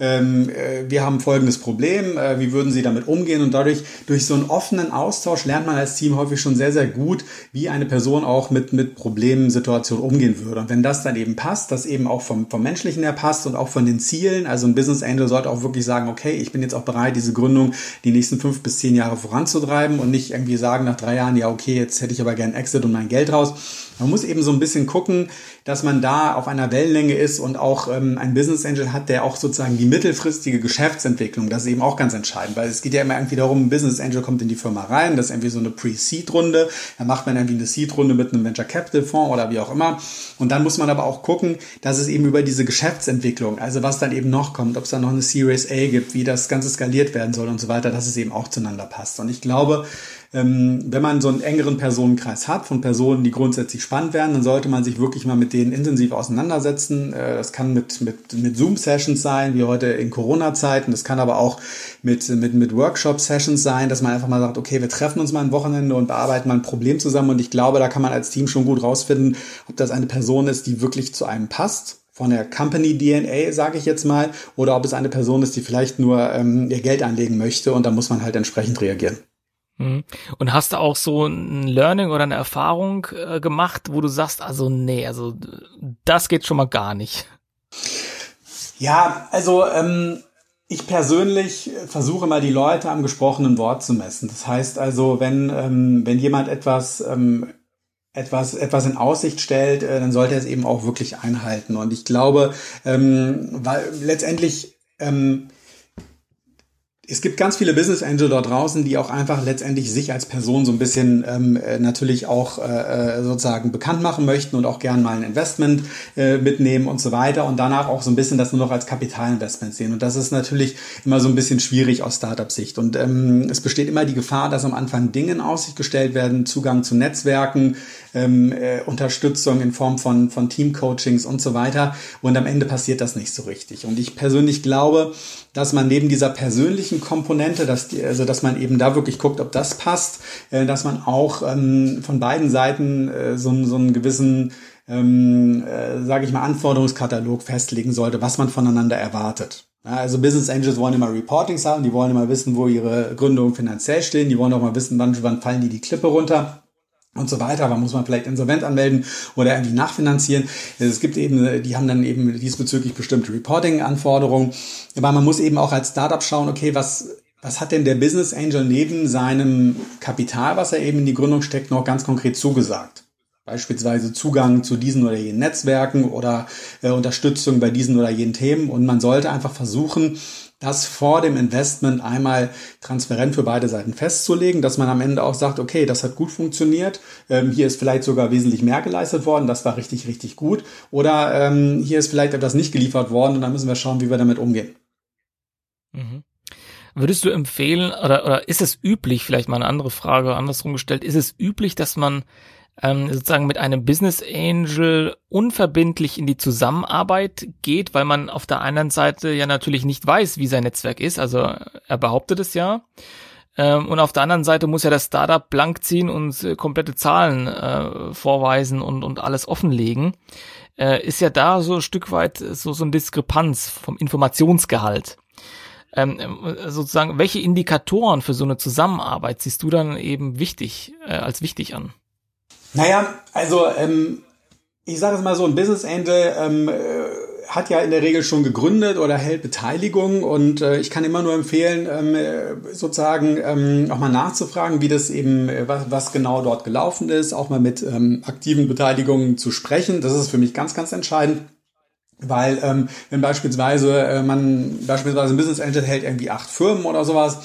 ähm, äh, wir haben folgendes Problem, äh, wie würden Sie damit umgehen? Und dadurch, durch so einen offenen Austausch lernt man als Team häufig schon sehr, sehr gut, wie eine Person auch mit, mit Problemen, Situationen umgehen würde. Und wenn das dann eben passt, das eben auch vom, vom Menschlichen her passt und auch von den Zielen, also ein Business Angel sollte auch wirklich sagen, okay, ich bin jetzt auch bereit, diese Gründung die nächsten fünf bis zehn Jahre voranzutreiben und nicht irgendwie sagen nach drei Jahren, ja, okay, jetzt hätte ich aber gern Exit und mein Geld raus. Man muss eben so ein bisschen gucken, dass man da auf einer Wellenlänge ist und auch ähm, ein Business Angel hat, der auch sozusagen die mittelfristige Geschäftsentwicklung, das ist eben auch ganz entscheidend, weil es geht ja immer irgendwie darum, ein Business Angel kommt in die Firma rein, das ist irgendwie so eine Pre-Seed-Runde, dann macht man irgendwie eine Seed-Runde mit einem Venture Capital Fonds oder wie auch immer. Und dann muss man aber auch gucken, dass es eben über diese Geschäftsentwicklung, also was dann eben noch kommt, ob es dann noch eine Series A gibt, wie das Ganze skaliert werden soll und so weiter, dass es eben auch zueinander passt. Und ich glaube, ähm, wenn man so einen engeren Personenkreis hat von Personen, die grundsätzlich spannend werden, dann sollte man sich wirklich mal mit denen intensiv auseinandersetzen. Äh, das kann mit, mit, mit Zoom-Sessions sein, wie heute in Corona-Zeiten. Das kann aber auch mit, mit, mit Workshop-Sessions sein, dass man einfach mal sagt, okay, wir treffen uns mal ein Wochenende und bearbeiten mal ein Problem zusammen. Und ich glaube, da kann man als Team schon gut rausfinden, ob das eine Person ist, die wirklich zu einem passt von der Company DNA, sage ich jetzt mal, oder ob es eine Person ist, die vielleicht nur ähm, ihr Geld anlegen möchte und da muss man halt entsprechend reagieren. Mhm. Und hast du auch so ein Learning oder eine Erfahrung äh, gemacht, wo du sagst, also nee, also das geht schon mal gar nicht? Ja, also ähm, ich persönlich versuche mal die Leute am gesprochenen Wort zu messen. Das heißt also, wenn, ähm, wenn jemand etwas, ähm, etwas, etwas in Aussicht stellt, äh, dann sollte er es eben auch wirklich einhalten. Und ich glaube, ähm, weil letztendlich ähm, es gibt ganz viele Business Angel dort draußen, die auch einfach letztendlich sich als Person so ein bisschen ähm, äh, natürlich auch äh, äh, sozusagen bekannt machen möchten und auch gern mal ein Investment äh, mitnehmen und so weiter und danach auch so ein bisschen das nur noch als Kapitalinvestment sehen. Und das ist natürlich immer so ein bisschen schwierig aus Startup-Sicht. Und ähm, es besteht immer die Gefahr, dass am Anfang Dinge in Aussicht gestellt werden, Zugang zu Netzwerken, ähm, äh, Unterstützung in Form von, von Team-Coachings und so weiter. Und am Ende passiert das nicht so richtig. Und ich persönlich glaube, dass man neben dieser persönlichen Komponente, dass die, also dass man eben da wirklich guckt, ob das passt, äh, dass man auch ähm, von beiden Seiten äh, so, so einen gewissen ähm, äh, sage ich mal, Anforderungskatalog festlegen sollte, was man voneinander erwartet. Ja, also Business Angels wollen immer Reportings haben, die wollen immer wissen, wo ihre Gründungen finanziell stehen, die wollen auch mal wissen, wann, wann fallen die die Klippe runter und so weiter. Wann muss man vielleicht insolvent anmelden oder irgendwie nachfinanzieren? Es gibt eben, die haben dann eben diesbezüglich bestimmte Reporting-Anforderungen. Aber man muss eben auch als Startup schauen, okay, was, was hat denn der Business Angel neben seinem Kapital, was er eben in die Gründung steckt, noch ganz konkret zugesagt? Beispielsweise Zugang zu diesen oder jenen Netzwerken oder äh, Unterstützung bei diesen oder jenen Themen. Und man sollte einfach versuchen, das vor dem Investment einmal transparent für beide Seiten festzulegen, dass man am Ende auch sagt, okay, das hat gut funktioniert, ähm, hier ist vielleicht sogar wesentlich mehr geleistet worden, das war richtig, richtig gut, oder ähm, hier ist vielleicht etwas nicht geliefert worden und dann müssen wir schauen, wie wir damit umgehen. Mhm. Würdest du empfehlen, oder, oder ist es üblich, vielleicht mal eine andere Frage andersrum gestellt, ist es üblich, dass man ähm, sozusagen mit einem Business Angel unverbindlich in die Zusammenarbeit geht, weil man auf der einen Seite ja natürlich nicht weiß, wie sein Netzwerk ist. Also er behauptet es ja. Ähm, und auf der anderen Seite muss ja das Startup blank ziehen und äh, komplette Zahlen äh, vorweisen und, und alles offenlegen. Äh, ist ja da so ein Stück weit so, so ein Diskrepanz vom Informationsgehalt. Ähm, sozusagen, welche Indikatoren für so eine Zusammenarbeit siehst du dann eben wichtig, äh, als wichtig an? Naja, also ähm, ich sage es mal so, ein Business Angel ähm, hat ja in der Regel schon gegründet oder hält Beteiligung und äh, ich kann immer nur empfehlen, ähm, äh, sozusagen ähm, auch mal nachzufragen, wie das eben, äh, was, was genau dort gelaufen ist, auch mal mit ähm, aktiven Beteiligungen zu sprechen. Das ist für mich ganz, ganz entscheidend. Weil ähm, wenn beispielsweise äh, man beispielsweise ein Business Angel hält irgendwie acht Firmen oder sowas,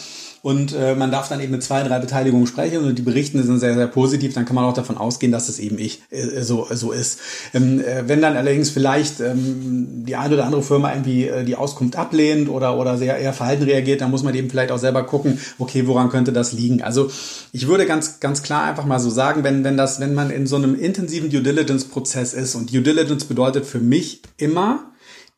und äh, man darf dann eben mit zwei, drei Beteiligungen sprechen und die Berichten sind sehr, sehr positiv, dann kann man auch davon ausgehen, dass es eben ich äh, so, so ist. Ähm, äh, wenn dann allerdings vielleicht ähm, die eine oder andere Firma irgendwie äh, die Auskunft ablehnt oder, oder sehr eher verhalten reagiert, dann muss man eben vielleicht auch selber gucken, okay, woran könnte das liegen? Also ich würde ganz, ganz klar einfach mal so sagen, wenn, wenn das, wenn man in so einem intensiven Due Diligence Prozess ist und Due Diligence bedeutet für mich immer,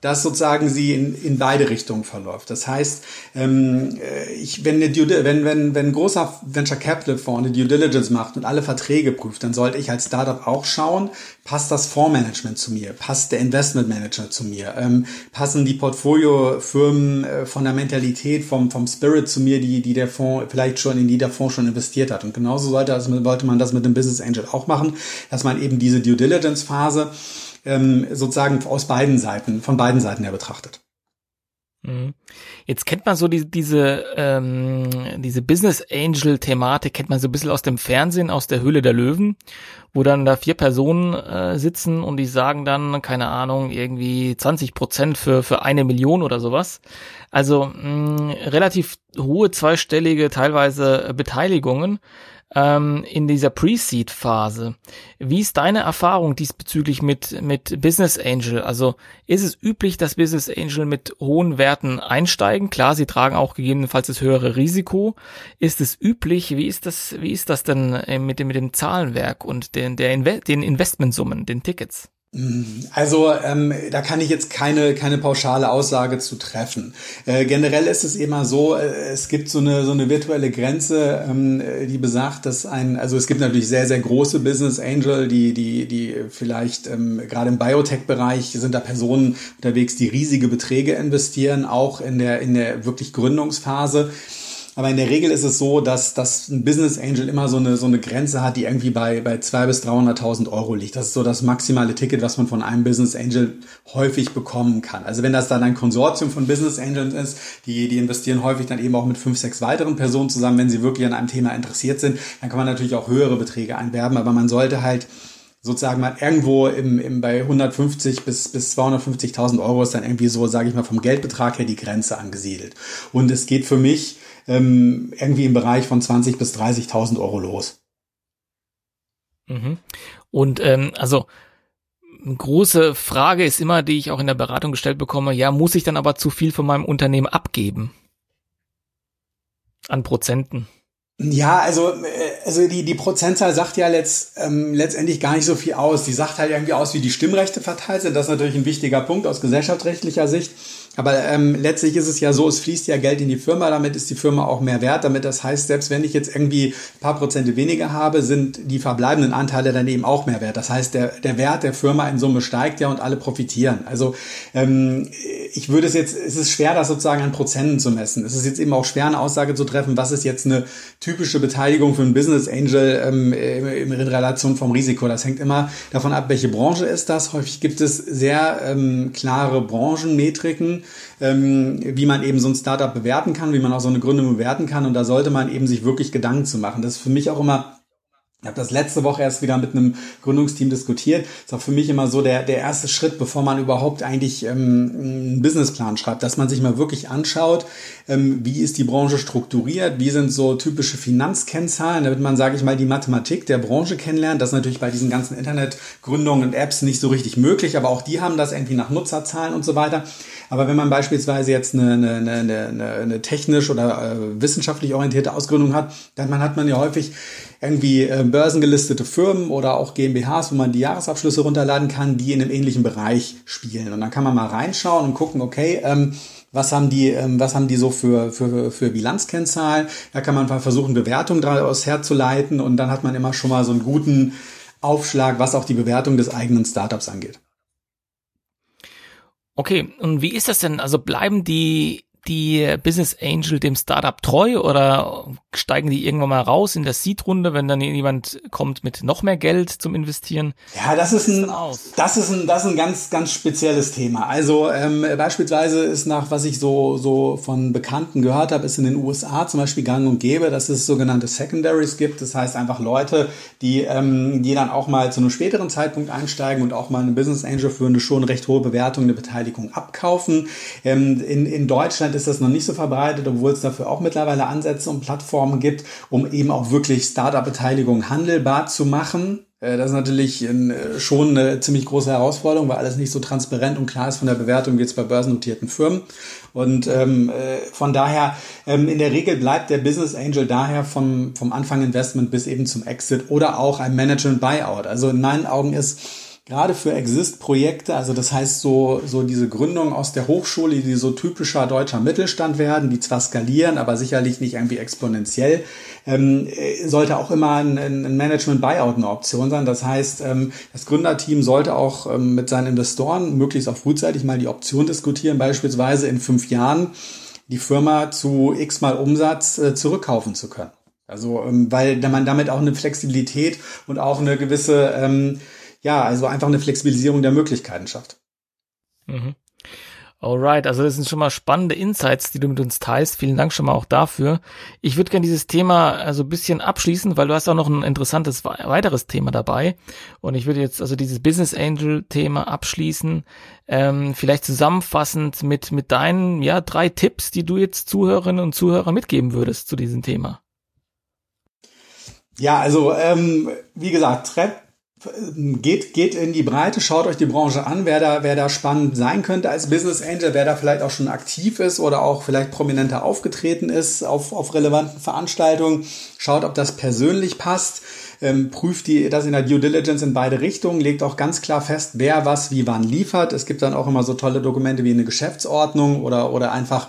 dass sozusagen sie in, in beide Richtungen verläuft. Das heißt, ähm, äh, ich, wenn, eine wenn, wenn, wenn ein großer Venture Capital Fonds eine Due Diligence macht und alle Verträge prüft, dann sollte ich als Startup auch schauen, passt das Fondsmanagement zu mir, passt der Investment Manager zu mir, ähm, passen die Portfoliofirmen äh, von der Mentalität, vom, vom Spirit zu mir, die, die der Fonds vielleicht schon, in die der Fonds schon investiert hat. Und genauso sollte, also, sollte man das mit dem Business Angel auch machen, dass man eben diese Due Diligence Phase ähm, sozusagen aus beiden Seiten, von beiden Seiten her betrachtet. Mhm. Jetzt kennt man so die, diese, ähm, diese Business Angel Thematik, kennt man so ein bisschen aus dem Fernsehen, aus der Höhle der Löwen, wo dann da vier Personen äh, sitzen und die sagen dann, keine Ahnung, irgendwie 20 Prozent für, für eine Million oder sowas. Also mh, relativ hohe zweistellige teilweise Beteiligungen ähm, in dieser Pre-Seed-Phase. Wie ist deine Erfahrung diesbezüglich mit, mit Business Angel? Also ist es üblich, dass Business Angel mit hohen Werten einsteigen? Klar, sie tragen auch gegebenenfalls das höhere Risiko. Ist es üblich? Wie ist das, wie ist das denn äh, mit dem, mit dem Zahlenwerk und den, der Inve den Investmentsummen, den Tickets? Also ähm, da kann ich jetzt keine, keine pauschale Aussage zu treffen. Äh, generell ist es immer so, äh, es gibt so eine, so eine virtuelle Grenze, ähm, die besagt, dass ein, also es gibt natürlich sehr, sehr große Business Angel, die, die, die vielleicht ähm, gerade im Biotech-Bereich sind da Personen unterwegs, die riesige Beträge investieren, auch in der, in der wirklich Gründungsphase. Aber in der Regel ist es so, dass, dass ein Business Angel immer so eine, so eine Grenze hat, die irgendwie bei, bei 200.000 bis 300.000 Euro liegt. Das ist so das maximale Ticket, was man von einem Business Angel häufig bekommen kann. Also wenn das dann ein Konsortium von Business Angels ist, die, die investieren häufig dann eben auch mit fünf, sechs weiteren Personen zusammen, wenn sie wirklich an einem Thema interessiert sind, dann kann man natürlich auch höhere Beträge einwerben, aber man sollte halt sozusagen mal irgendwo im, im bei 150 bis bis 250.000 Euro ist dann irgendwie so, sage ich mal, vom Geldbetrag her die Grenze angesiedelt. Und es geht für mich ähm, irgendwie im Bereich von 20 bis 30.000 Euro los. Mhm. Und ähm, also eine große Frage ist immer, die ich auch in der Beratung gestellt bekomme, ja, muss ich dann aber zu viel von meinem Unternehmen abgeben? An Prozenten. Ja, also, äh, also die, die Prozentzahl sagt ja letzt, ähm, letztendlich gar nicht so viel aus. Die sagt halt irgendwie aus, wie die Stimmrechte verteilt sind. Das ist natürlich ein wichtiger Punkt aus gesellschaftsrechtlicher Sicht. Aber ähm, letztlich ist es ja so, es fließt ja Geld in die Firma, damit ist die Firma auch mehr wert. Damit das heißt, selbst wenn ich jetzt irgendwie ein paar Prozente weniger habe, sind die verbleibenden Anteile dann eben auch mehr wert. Das heißt, der, der Wert der Firma in Summe steigt ja und alle profitieren. Also ähm, ich würde es jetzt, es ist schwer, das sozusagen an Prozenten zu messen. Es ist jetzt eben auch schwer, eine Aussage zu treffen, was ist jetzt eine typische Beteiligung für einen Business Angel ähm, in Relation vom Risiko. Das hängt immer davon ab, welche Branche ist das. Häufig gibt es sehr ähm, klare Branchenmetriken ähm, wie man eben so ein Startup bewerten kann, wie man auch so eine Gründung bewerten kann. Und da sollte man eben sich wirklich Gedanken zu machen. Das ist für mich auch immer ich habe das letzte Woche erst wieder mit einem Gründungsteam diskutiert. Ist auch für mich immer so der, der erste Schritt, bevor man überhaupt eigentlich ähm, einen Businessplan schreibt, dass man sich mal wirklich anschaut, ähm, wie ist die Branche strukturiert, wie sind so typische Finanzkennzahlen, damit man, sage ich mal, die Mathematik der Branche kennenlernt. Das ist natürlich bei diesen ganzen Internetgründungen und Apps nicht so richtig möglich, aber auch die haben das irgendwie nach Nutzerzahlen und so weiter. Aber wenn man beispielsweise jetzt eine, eine, eine, eine, eine technisch oder äh, wissenschaftlich orientierte Ausgründung hat, dann hat man ja häufig irgendwie äh, börsengelistete Firmen oder auch GmbHs, wo man die Jahresabschlüsse runterladen kann, die in einem ähnlichen Bereich spielen. Und dann kann man mal reinschauen und gucken, okay, ähm, was haben die, ähm, was haben die so für, für, für Bilanzkennzahlen? Da kann man versuchen, Bewertungen daraus herzuleiten und dann hat man immer schon mal so einen guten Aufschlag, was auch die Bewertung des eigenen Startups angeht. Okay, und wie ist das denn? Also bleiben die die Business Angel dem Startup treu oder steigen die irgendwann mal raus in der Seed-Runde, wenn dann jemand kommt mit noch mehr Geld zum Investieren? Ja, das ist ein, das ist ein, das ist ein ganz, ganz spezielles Thema. Also ähm, beispielsweise ist nach, was ich so, so von Bekannten gehört habe, ist in den USA zum Beispiel gang und gäbe, dass es sogenannte Secondaries gibt. Das heißt einfach Leute, die, ähm, die dann auch mal zu einem späteren Zeitpunkt einsteigen und auch mal eine Business Angel für eine schon recht hohe Bewertung eine Beteiligung abkaufen. Ähm, in, in Deutschland ist das noch nicht so verbreitet, obwohl es dafür auch mittlerweile Ansätze und Plattformen gibt, um eben auch wirklich Startup-Beteiligung handelbar zu machen. Äh, das ist natürlich äh, schon eine ziemlich große Herausforderung, weil alles nicht so transparent und klar ist von der Bewertung wie jetzt bei börsennotierten Firmen. Und ähm, äh, von daher, ähm, in der Regel bleibt der Business Angel daher vom, vom Anfang Investment bis eben zum Exit oder auch ein Management Buyout. Also in meinen Augen ist gerade für Exist-Projekte, also das heißt so, so diese Gründung aus der Hochschule, die so typischer deutscher Mittelstand werden, die zwar skalieren, aber sicherlich nicht irgendwie exponentiell, ähm, sollte auch immer ein, ein Management-Buyout eine Option sein. Das heißt, ähm, das Gründerteam sollte auch ähm, mit seinen Investoren möglichst auch frühzeitig mal die Option diskutieren, beispielsweise in fünf Jahren die Firma zu x mal Umsatz äh, zurückkaufen zu können. Also, ähm, weil man damit auch eine Flexibilität und auch eine gewisse ähm, ja, also einfach eine Flexibilisierung der Möglichkeiten schafft. Mhm. Alright, also das sind schon mal spannende Insights, die du mit uns teilst. Vielen Dank schon mal auch dafür. Ich würde gerne dieses Thema also ein bisschen abschließen, weil du hast auch noch ein interessantes weiteres Thema dabei. Und ich würde jetzt also dieses Business Angel Thema abschließen. Ähm, vielleicht zusammenfassend mit, mit deinen, ja, drei Tipps, die du jetzt Zuhörerinnen und Zuhörern mitgeben würdest zu diesem Thema. Ja, also ähm, wie gesagt, Trepp geht, geht in die Breite, schaut euch die Branche an, wer da, wer da spannend sein könnte als Business Angel, wer da vielleicht auch schon aktiv ist oder auch vielleicht prominenter aufgetreten ist auf, auf relevanten Veranstaltungen. Schaut, ob das persönlich passt. Ähm, prüft die, das in der Due Diligence in beide Richtungen, legt auch ganz klar fest, wer was wie wann liefert. Es gibt dann auch immer so tolle Dokumente wie eine Geschäftsordnung oder, oder einfach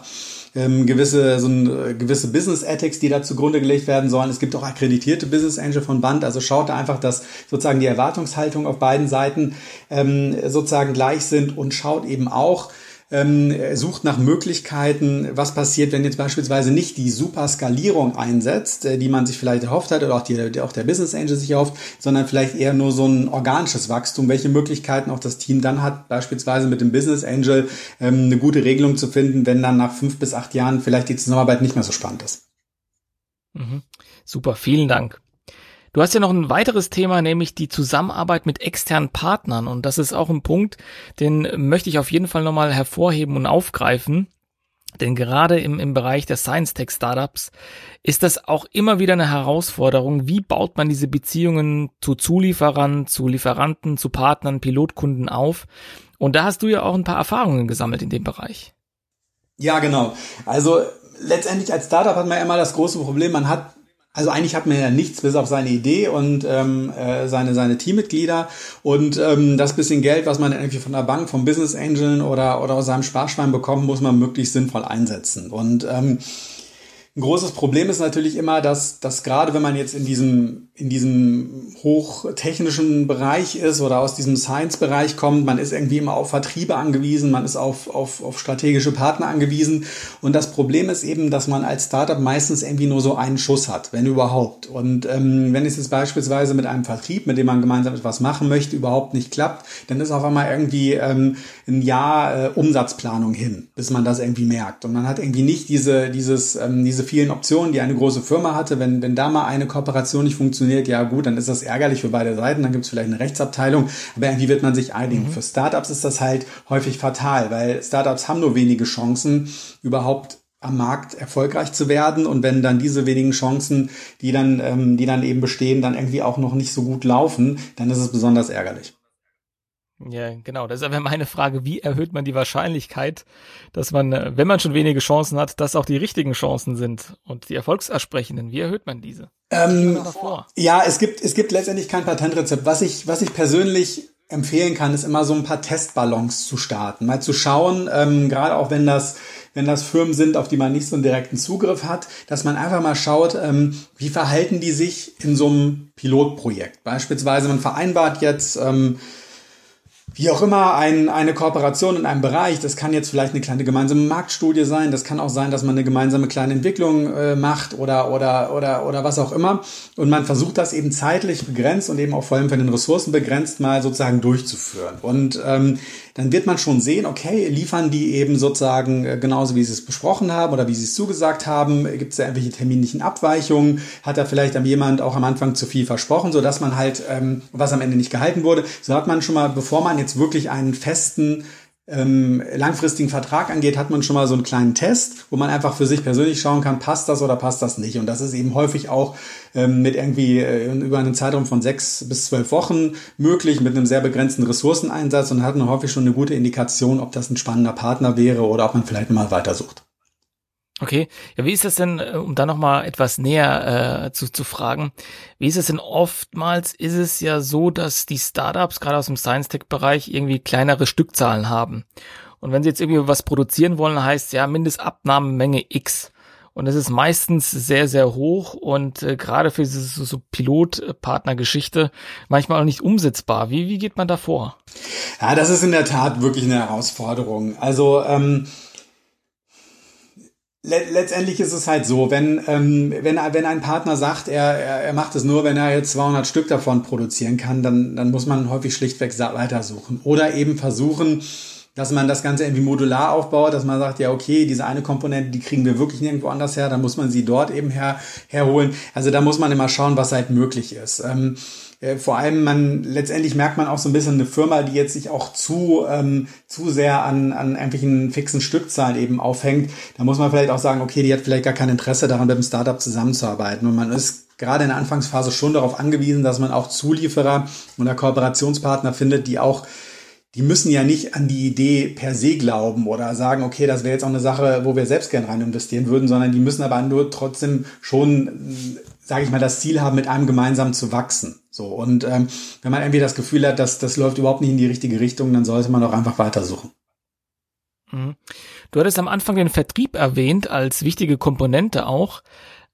ähm, gewisse, so ein, äh, gewisse Business Ethics, die da zugrunde gelegt werden sollen. Es gibt auch akkreditierte Business Angel von Band. Also schaut da einfach, dass sozusagen die Erwartungshaltung auf beiden Seiten ähm, sozusagen gleich sind und schaut eben auch, ähm, sucht nach Möglichkeiten, was passiert, wenn jetzt beispielsweise nicht die Superskalierung einsetzt, äh, die man sich vielleicht erhofft hat oder auch, die, auch der Business Angel sich erhofft, sondern vielleicht eher nur so ein organisches Wachstum, welche Möglichkeiten auch das Team dann hat, beispielsweise mit dem Business Angel ähm, eine gute Regelung zu finden, wenn dann nach fünf bis acht Jahren vielleicht die Zusammenarbeit nicht mehr so spannend ist. Mhm. Super, vielen Dank. Du hast ja noch ein weiteres Thema, nämlich die Zusammenarbeit mit externen Partnern. Und das ist auch ein Punkt, den möchte ich auf jeden Fall nochmal hervorheben und aufgreifen. Denn gerade im, im Bereich der Science Tech Startups ist das auch immer wieder eine Herausforderung. Wie baut man diese Beziehungen zu Zulieferern, zu Lieferanten, zu Partnern, Pilotkunden auf? Und da hast du ja auch ein paar Erfahrungen gesammelt in dem Bereich. Ja, genau. Also letztendlich als Startup hat man ja immer das große Problem, man hat also eigentlich hat man ja nichts bis auf seine Idee und ähm, äh, seine, seine Teammitglieder und ähm, das bisschen Geld, was man irgendwie von der Bank, vom Business Angel oder, oder aus seinem Sparschwein bekommt, muss man möglichst sinnvoll einsetzen. Und ähm, ein großes Problem ist natürlich immer, dass, dass gerade wenn man jetzt in diesem, in diesem hochtechnischen Bereich ist oder aus diesem Science-Bereich kommt, man ist irgendwie immer auf Vertriebe angewiesen, man ist auf, auf, auf strategische Partner angewiesen. Und das Problem ist eben, dass man als Startup meistens irgendwie nur so einen Schuss hat, wenn überhaupt. Und ähm, wenn es jetzt beispielsweise mit einem Vertrieb, mit dem man gemeinsam etwas machen möchte, überhaupt nicht klappt, dann ist auf einmal irgendwie ähm, ein Jahr äh, Umsatzplanung hin, bis man das irgendwie merkt. Und man hat irgendwie nicht diese, dieses, ähm, diese vielen Optionen, die eine große Firma hatte. Wenn, wenn da mal eine Kooperation nicht funktioniert, ja gut, dann ist das ärgerlich für beide Seiten, dann gibt es vielleicht eine Rechtsabteilung, aber irgendwie wird man sich einigen. Mhm. Für Startups ist das halt häufig fatal, weil Startups haben nur wenige Chancen, überhaupt am Markt erfolgreich zu werden und wenn dann diese wenigen Chancen, die dann, ähm, die dann eben bestehen, dann irgendwie auch noch nicht so gut laufen, dann ist es besonders ärgerlich. Ja, genau. Das ist aber meine Frage, wie erhöht man die Wahrscheinlichkeit, dass man, äh, wenn man schon wenige Chancen hat, dass auch die richtigen Chancen sind und die erfolgsersprechenden. Wie erhöht man diese? Ähm, ja, es gibt, es gibt letztendlich kein Patentrezept. Was ich, was ich persönlich empfehlen kann, ist immer so ein paar Testballons zu starten. Mal zu schauen, ähm, gerade auch wenn das, wenn das Firmen sind, auf die man nicht so einen direkten Zugriff hat, dass man einfach mal schaut, ähm, wie verhalten die sich in so einem Pilotprojekt. Beispielsweise, man vereinbart jetzt, ähm, wie auch immer, ein, eine Kooperation in einem Bereich. Das kann jetzt vielleicht eine kleine gemeinsame Marktstudie sein. Das kann auch sein, dass man eine gemeinsame kleine Entwicklung äh, macht oder, oder, oder, oder was auch immer. Und man versucht das eben zeitlich begrenzt und eben auch vor allem von den Ressourcen begrenzt mal sozusagen durchzuführen. Und ähm, dann wird man schon sehen, okay, liefern die eben sozusagen äh, genauso, wie sie es besprochen haben oder wie sie es zugesagt haben? Gibt es da irgendwelche terminlichen Abweichungen? Hat da vielleicht jemand auch am Anfang zu viel versprochen, so dass man halt, ähm, was am Ende nicht gehalten wurde? So hat man schon mal, bevor man jetzt wirklich einen festen ähm, langfristigen Vertrag angeht, hat man schon mal so einen kleinen Test, wo man einfach für sich persönlich schauen kann, passt das oder passt das nicht. Und das ist eben häufig auch ähm, mit irgendwie äh, über einen Zeitraum von sechs bis zwölf Wochen möglich, mit einem sehr begrenzten Ressourceneinsatz und hat man häufig schon eine gute Indikation, ob das ein spannender Partner wäre oder ob man vielleicht mal weitersucht. Okay, ja, wie ist das denn, äh, um da nochmal etwas näher äh, zu, zu fragen, wie ist es denn oftmals, ist es ja so, dass die Startups gerade aus dem Science-Tech-Bereich irgendwie kleinere Stückzahlen haben. Und wenn sie jetzt irgendwie was produzieren wollen, heißt ja Mindestabnahmemenge X. Und das ist meistens sehr, sehr hoch und äh, gerade für diese so, so Pilotpartnergeschichte manchmal auch nicht umsetzbar. Wie, wie geht man da vor? Ja, das ist in der Tat wirklich eine Herausforderung. Also ähm, letztendlich ist es halt so, wenn, ähm, wenn, wenn ein Partner sagt, er, er, er macht es nur, wenn er jetzt 200 Stück davon produzieren kann, dann, dann muss man häufig schlichtweg weitersuchen. Oder eben versuchen, dass man das Ganze irgendwie modular aufbaut, dass man sagt, ja, okay, diese eine Komponente, die kriegen wir wirklich nirgendwo anders her, dann muss man sie dort eben her, herholen. Also da muss man immer schauen, was halt möglich ist. Ähm, äh, vor allem man letztendlich merkt man auch so ein bisschen eine Firma, die jetzt sich auch zu ähm, zu sehr an an irgendwelchen fixen Stückzahlen eben aufhängt. Da muss man vielleicht auch sagen, okay, die hat vielleicht gar kein Interesse daran, mit dem Startup zusammenzuarbeiten. Und man ist gerade in der Anfangsphase schon darauf angewiesen, dass man auch Zulieferer oder Kooperationspartner findet, die auch die müssen ja nicht an die Idee per se glauben oder sagen, okay, das wäre jetzt auch eine Sache, wo wir selbst gern rein investieren würden, sondern die müssen aber nur trotzdem schon, sage ich mal, das Ziel haben, mit einem gemeinsam zu wachsen. So und ähm, wenn man irgendwie das Gefühl hat, dass das läuft überhaupt nicht in die richtige Richtung, dann sollte man auch einfach weitersuchen. Mhm. Du hattest am Anfang den Vertrieb erwähnt als wichtige Komponente auch.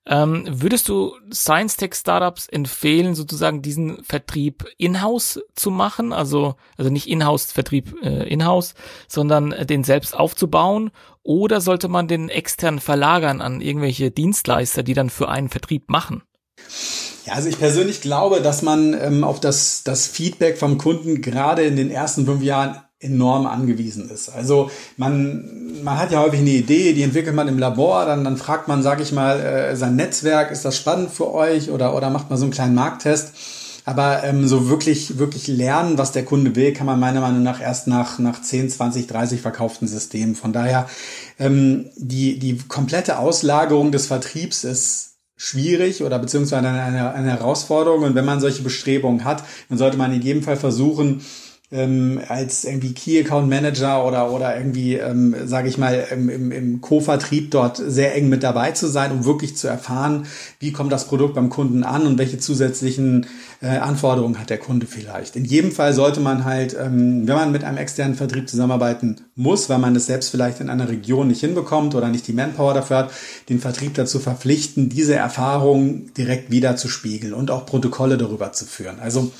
Ähm, würdest du Science Tech Startups empfehlen, sozusagen diesen Vertrieb in-house zu machen? Also, also nicht in-house Vertrieb äh, in-house, sondern den selbst aufzubauen? Oder sollte man den extern verlagern an irgendwelche Dienstleister, die dann für einen Vertrieb machen? Ja, also ich persönlich glaube, dass man ähm, auf das, das Feedback vom Kunden gerade in den ersten fünf Jahren enorm angewiesen ist. Also man, man hat ja häufig eine Idee, die entwickelt man im Labor, dann, dann fragt man, sage ich mal, äh, sein Netzwerk, ist das spannend für euch oder, oder macht man so einen kleinen Markttest. Aber ähm, so wirklich, wirklich lernen, was der Kunde will, kann man meiner Meinung nach erst nach, nach 10, 20, 30 verkauften Systemen. Von daher, ähm, die, die komplette Auslagerung des Vertriebs ist schwierig oder beziehungsweise eine, eine Herausforderung. Und wenn man solche Bestrebungen hat, dann sollte man in jedem Fall versuchen, ähm, als irgendwie Key Account Manager oder oder irgendwie, ähm, sage ich mal, im, im, im Co-Vertrieb dort sehr eng mit dabei zu sein, um wirklich zu erfahren, wie kommt das Produkt beim Kunden an und welche zusätzlichen äh, Anforderungen hat der Kunde vielleicht. In jedem Fall sollte man halt, ähm, wenn man mit einem externen Vertrieb zusammenarbeiten muss, weil man es selbst vielleicht in einer Region nicht hinbekommt oder nicht die Manpower dafür hat, den Vertrieb dazu verpflichten, diese Erfahrungen direkt wieder zu spiegeln und auch Protokolle darüber zu führen. Also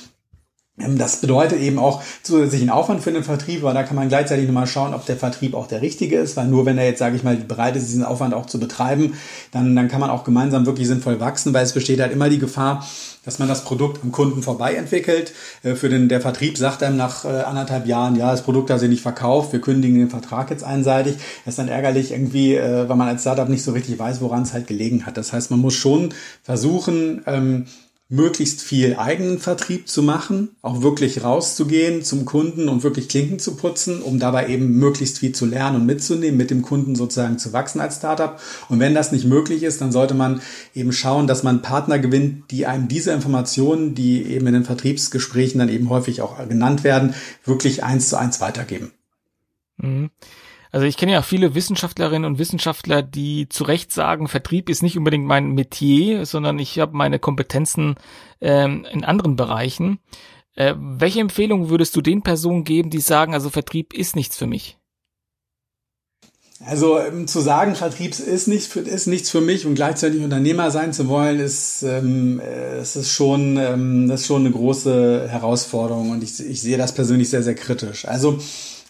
das bedeutet eben auch zusätzlichen Aufwand für den Vertrieb, weil da kann man gleichzeitig nochmal schauen, ob der Vertrieb auch der richtige ist, weil nur wenn er jetzt, sage ich mal, bereit ist, diesen Aufwand auch zu betreiben, dann, dann kann man auch gemeinsam wirklich sinnvoll wachsen, weil es besteht halt immer die Gefahr, dass man das Produkt am Kunden vorbei entwickelt. Äh, für den, der Vertrieb sagt einem nach äh, anderthalb Jahren, ja, das Produkt hat sich nicht verkauft, wir kündigen den Vertrag jetzt einseitig. Das ist dann ärgerlich irgendwie, äh, weil man als Startup nicht so richtig weiß, woran es halt gelegen hat. Das heißt, man muss schon versuchen, ähm, möglichst viel eigenen Vertrieb zu machen, auch wirklich rauszugehen zum Kunden und wirklich Klinken zu putzen, um dabei eben möglichst viel zu lernen und mitzunehmen, mit dem Kunden sozusagen zu wachsen als Startup. Und wenn das nicht möglich ist, dann sollte man eben schauen, dass man Partner gewinnt, die einem diese Informationen, die eben in den Vertriebsgesprächen dann eben häufig auch genannt werden, wirklich eins zu eins weitergeben. Mhm. Also ich kenne ja viele Wissenschaftlerinnen und Wissenschaftler, die zu Recht sagen, Vertrieb ist nicht unbedingt mein Metier, sondern ich habe meine Kompetenzen ähm, in anderen Bereichen. Äh, welche Empfehlung würdest du den Personen geben, die sagen, also Vertrieb ist nichts für mich? Also ähm, zu sagen, Vertrieb ist, nicht für, ist nichts für mich und gleichzeitig Unternehmer sein zu wollen, ist, ähm, äh, es ist, schon, ähm, das ist schon eine große Herausforderung und ich, ich sehe das persönlich sehr, sehr kritisch. Also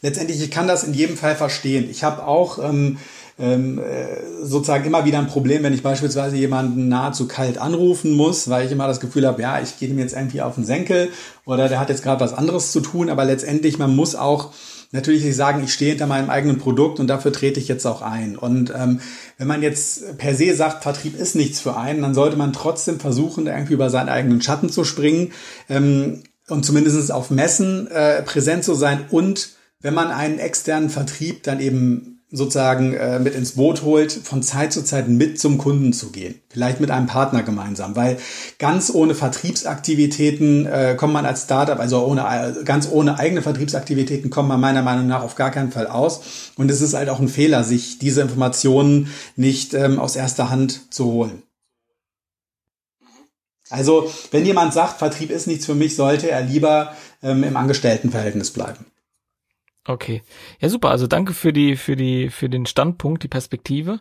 letztendlich, ich kann das in jedem Fall verstehen. Ich habe auch ähm, ähm, äh, sozusagen immer wieder ein Problem, wenn ich beispielsweise jemanden nahezu kalt anrufen muss, weil ich immer das Gefühl habe, ja, ich gehe ihm jetzt irgendwie auf den Senkel oder der hat jetzt gerade was anderes zu tun, aber letztendlich, man muss auch natürlich nicht sagen, ich stehe hinter meinem eigenen Produkt und dafür trete ich jetzt auch ein. Und ähm, wenn man jetzt per se sagt, Vertrieb ist nichts für einen, dann sollte man trotzdem versuchen, irgendwie über seinen eigenen Schatten zu springen ähm, und zumindest auf Messen äh, präsent zu sein und wenn man einen externen Vertrieb dann eben sozusagen äh, mit ins Boot holt, von Zeit zu Zeit mit zum Kunden zu gehen. Vielleicht mit einem Partner gemeinsam, weil ganz ohne Vertriebsaktivitäten äh, kommt man als Startup, also ohne, äh, ganz ohne eigene Vertriebsaktivitäten kommt man meiner Meinung nach auf gar keinen Fall aus. Und es ist halt auch ein Fehler, sich diese Informationen nicht ähm, aus erster Hand zu holen. Also, wenn jemand sagt, Vertrieb ist nichts für mich, sollte er lieber ähm, im Angestelltenverhältnis bleiben. Okay. Ja, super. Also danke für die, für die, für den Standpunkt, die Perspektive.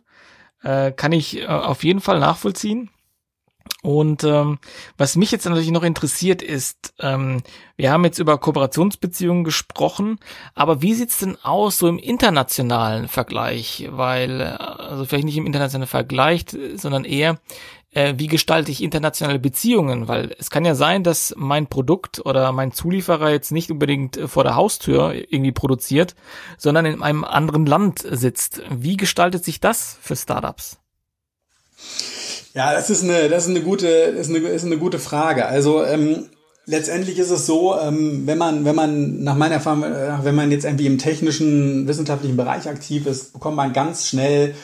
Äh, kann ich äh, auf jeden Fall nachvollziehen. Und ähm, was mich jetzt natürlich noch interessiert ist, ähm, wir haben jetzt über Kooperationsbeziehungen gesprochen, aber wie sieht's denn aus so im internationalen Vergleich? Weil, äh, also vielleicht nicht im internationalen Vergleich, sondern eher äh, wie gestalte ich internationale Beziehungen? Weil es kann ja sein, dass mein Produkt oder mein Zulieferer jetzt nicht unbedingt äh, vor der Haustür irgendwie produziert, sondern in einem anderen Land sitzt. Wie gestaltet sich das für Startups? Ja, das ist eine, das ist eine gute, ist eine, ist eine gute Frage. Also ähm, letztendlich ist es so, ähm, wenn man, wenn man nach meiner Erfahrung, äh, wenn man jetzt irgendwie im technischen, wissenschaftlichen Bereich aktiv ist, bekommt man ganz schnell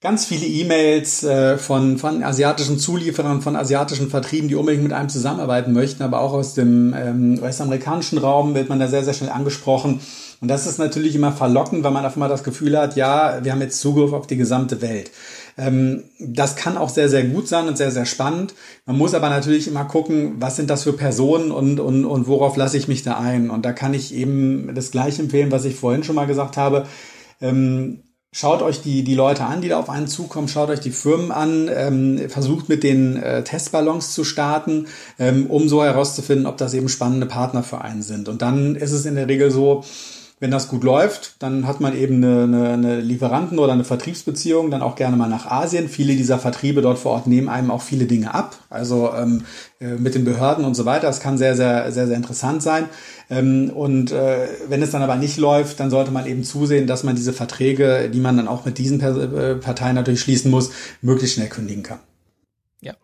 ganz viele E-Mails äh, von, von asiatischen Zulieferern, von asiatischen Vertrieben, die unbedingt mit einem zusammenarbeiten möchten, aber auch aus dem ähm, US-amerikanischen Raum wird man da sehr, sehr schnell angesprochen. Und das ist natürlich immer verlockend, weil man auf einmal das Gefühl hat, ja, wir haben jetzt Zugriff auf die gesamte Welt. Ähm, das kann auch sehr, sehr gut sein und sehr, sehr spannend. Man muss aber natürlich immer gucken, was sind das für Personen und, und, und worauf lasse ich mich da ein. Und da kann ich eben das gleiche empfehlen, was ich vorhin schon mal gesagt habe. Ähm, Schaut euch die, die Leute an, die da auf einen zukommen, schaut euch die Firmen an, ähm, versucht mit den äh, Testballons zu starten, ähm, um so herauszufinden, ob das eben spannende Partner für einen sind. Und dann ist es in der Regel so, wenn das gut läuft, dann hat man eben eine, eine, eine Lieferanten- oder eine Vertriebsbeziehung, dann auch gerne mal nach Asien. Viele dieser Vertriebe dort vor Ort nehmen einem auch viele Dinge ab, also ähm, äh, mit den Behörden und so weiter. Das kann sehr, sehr, sehr, sehr interessant sein. Ähm, und äh, wenn es dann aber nicht läuft, dann sollte man eben zusehen, dass man diese Verträge, die man dann auch mit diesen äh, Parteien natürlich schließen muss, möglichst schnell kündigen kann. Ja.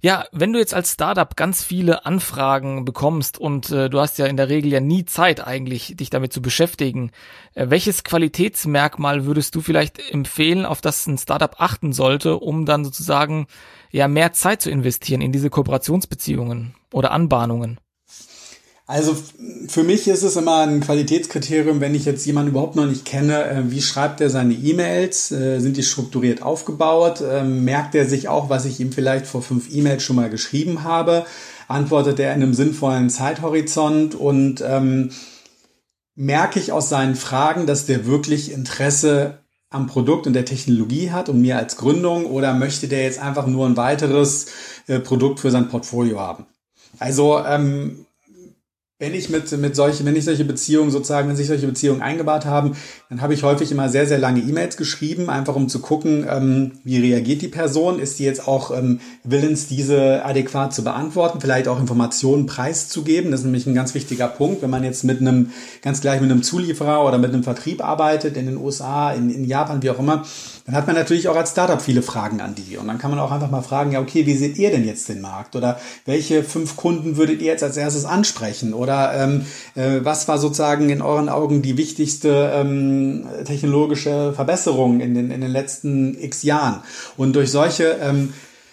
Ja, wenn du jetzt als Startup ganz viele Anfragen bekommst und äh, du hast ja in der Regel ja nie Zeit eigentlich, dich damit zu beschäftigen, äh, welches Qualitätsmerkmal würdest du vielleicht empfehlen, auf das ein Startup achten sollte, um dann sozusagen ja mehr Zeit zu investieren in diese Kooperationsbeziehungen oder Anbahnungen? Also für mich ist es immer ein Qualitätskriterium, wenn ich jetzt jemanden überhaupt noch nicht kenne, äh, wie schreibt er seine E-Mails, äh, sind die strukturiert aufgebaut, ähm, merkt er sich auch, was ich ihm vielleicht vor fünf E-Mails schon mal geschrieben habe, antwortet er in einem sinnvollen Zeithorizont? Und ähm, merke ich aus seinen Fragen, dass der wirklich Interesse am Produkt und der Technologie hat und mir als Gründung? Oder möchte der jetzt einfach nur ein weiteres äh, Produkt für sein Portfolio haben. Also ähm, wenn ich mit, mit solche, wenn ich solche Beziehungen sozusagen, wenn sich solche Beziehungen eingebaut haben, dann habe ich häufig immer sehr, sehr lange E-Mails geschrieben, einfach um zu gucken, ähm, wie reagiert die Person, ist die jetzt auch ähm, willens, diese adäquat zu beantworten, vielleicht auch Informationen preiszugeben. Das ist nämlich ein ganz wichtiger Punkt, wenn man jetzt mit einem, ganz gleich mit einem Zulieferer oder mit einem Vertrieb arbeitet, in den USA, in, in Japan, wie auch immer, dann hat man natürlich auch als Startup viele Fragen an die. Und dann kann man auch einfach mal fragen, ja, okay, wie seht ihr denn jetzt den Markt? Oder welche fünf Kunden würdet ihr jetzt als erstes ansprechen? Oder ähm, äh, was war sozusagen in euren Augen die wichtigste ähm, technologische Verbesserung in den, in den letzten x Jahren? Und durch solche ähm,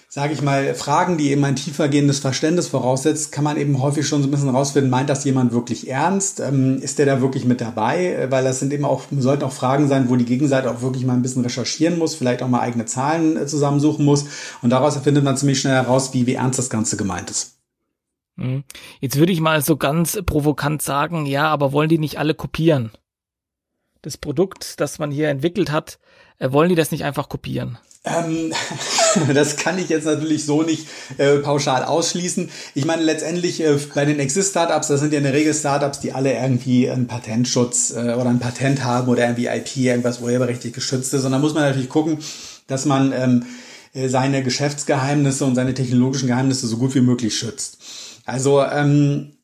sage ich mal, Fragen, die eben ein tiefergehendes Verständnis voraussetzt, kann man eben häufig schon so ein bisschen rausfinden, meint das jemand wirklich ernst? Ähm, ist der da wirklich mit dabei? Weil das sind eben auch, sollten auch Fragen sein, wo die Gegenseite auch wirklich mal ein bisschen recherchieren muss, vielleicht auch mal eigene Zahlen äh, zusammensuchen muss. Und daraus findet man ziemlich schnell heraus, wie, wie ernst das Ganze gemeint ist. Mhm. Jetzt würde ich mal so ganz provokant sagen, ja, aber wollen die nicht alle kopieren? Das Produkt, das man hier entwickelt hat, äh, wollen die das nicht einfach kopieren? Ähm, das kann ich jetzt natürlich so nicht äh, pauschal ausschließen. Ich meine, letztendlich äh, bei den Exist-Startups, das sind ja in der Regel Startups, die alle irgendwie einen Patentschutz äh, oder ein Patent haben oder irgendwie IP, irgendwas urheberrechtlich geschützt ist. Und da muss man natürlich gucken, dass man ähm, äh, seine Geschäftsgeheimnisse und seine technologischen Geheimnisse so gut wie möglich schützt. Also ähm,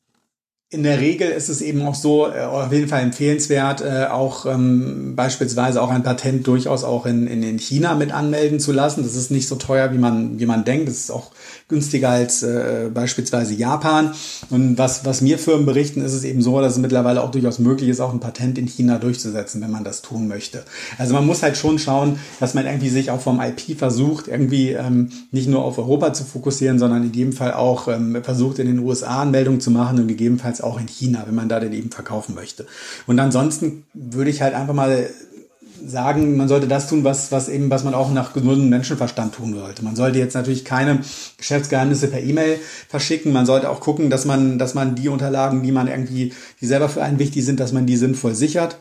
in der Regel ist es eben auch so, äh, auf jeden Fall empfehlenswert, äh, auch ähm, beispielsweise auch ein Patent durchaus auch in, in, in China mit anmelden zu lassen. Das ist nicht so teuer, wie man, wie man denkt. Das ist auch günstiger als äh, beispielsweise Japan. Und was, was mir Firmen berichten, ist es eben so, dass es mittlerweile auch durchaus möglich ist, auch ein Patent in China durchzusetzen, wenn man das tun möchte. Also man muss halt schon schauen, dass man irgendwie sich auch vom IP versucht, irgendwie ähm, nicht nur auf Europa zu fokussieren, sondern in jedem Fall auch ähm, versucht, in den USA Anmeldungen zu machen und gegebenenfalls auch in China, wenn man da den eben verkaufen möchte. Und ansonsten würde ich halt einfach mal sagen, man sollte das tun, was, was eben, was man auch nach gesundem Menschenverstand tun sollte. Man sollte jetzt natürlich keine Geschäftsgeheimnisse per E-Mail verschicken. Man sollte auch gucken, dass man, dass man die Unterlagen, die man irgendwie, die selber für einen wichtig sind, dass man die sinnvoll sichert.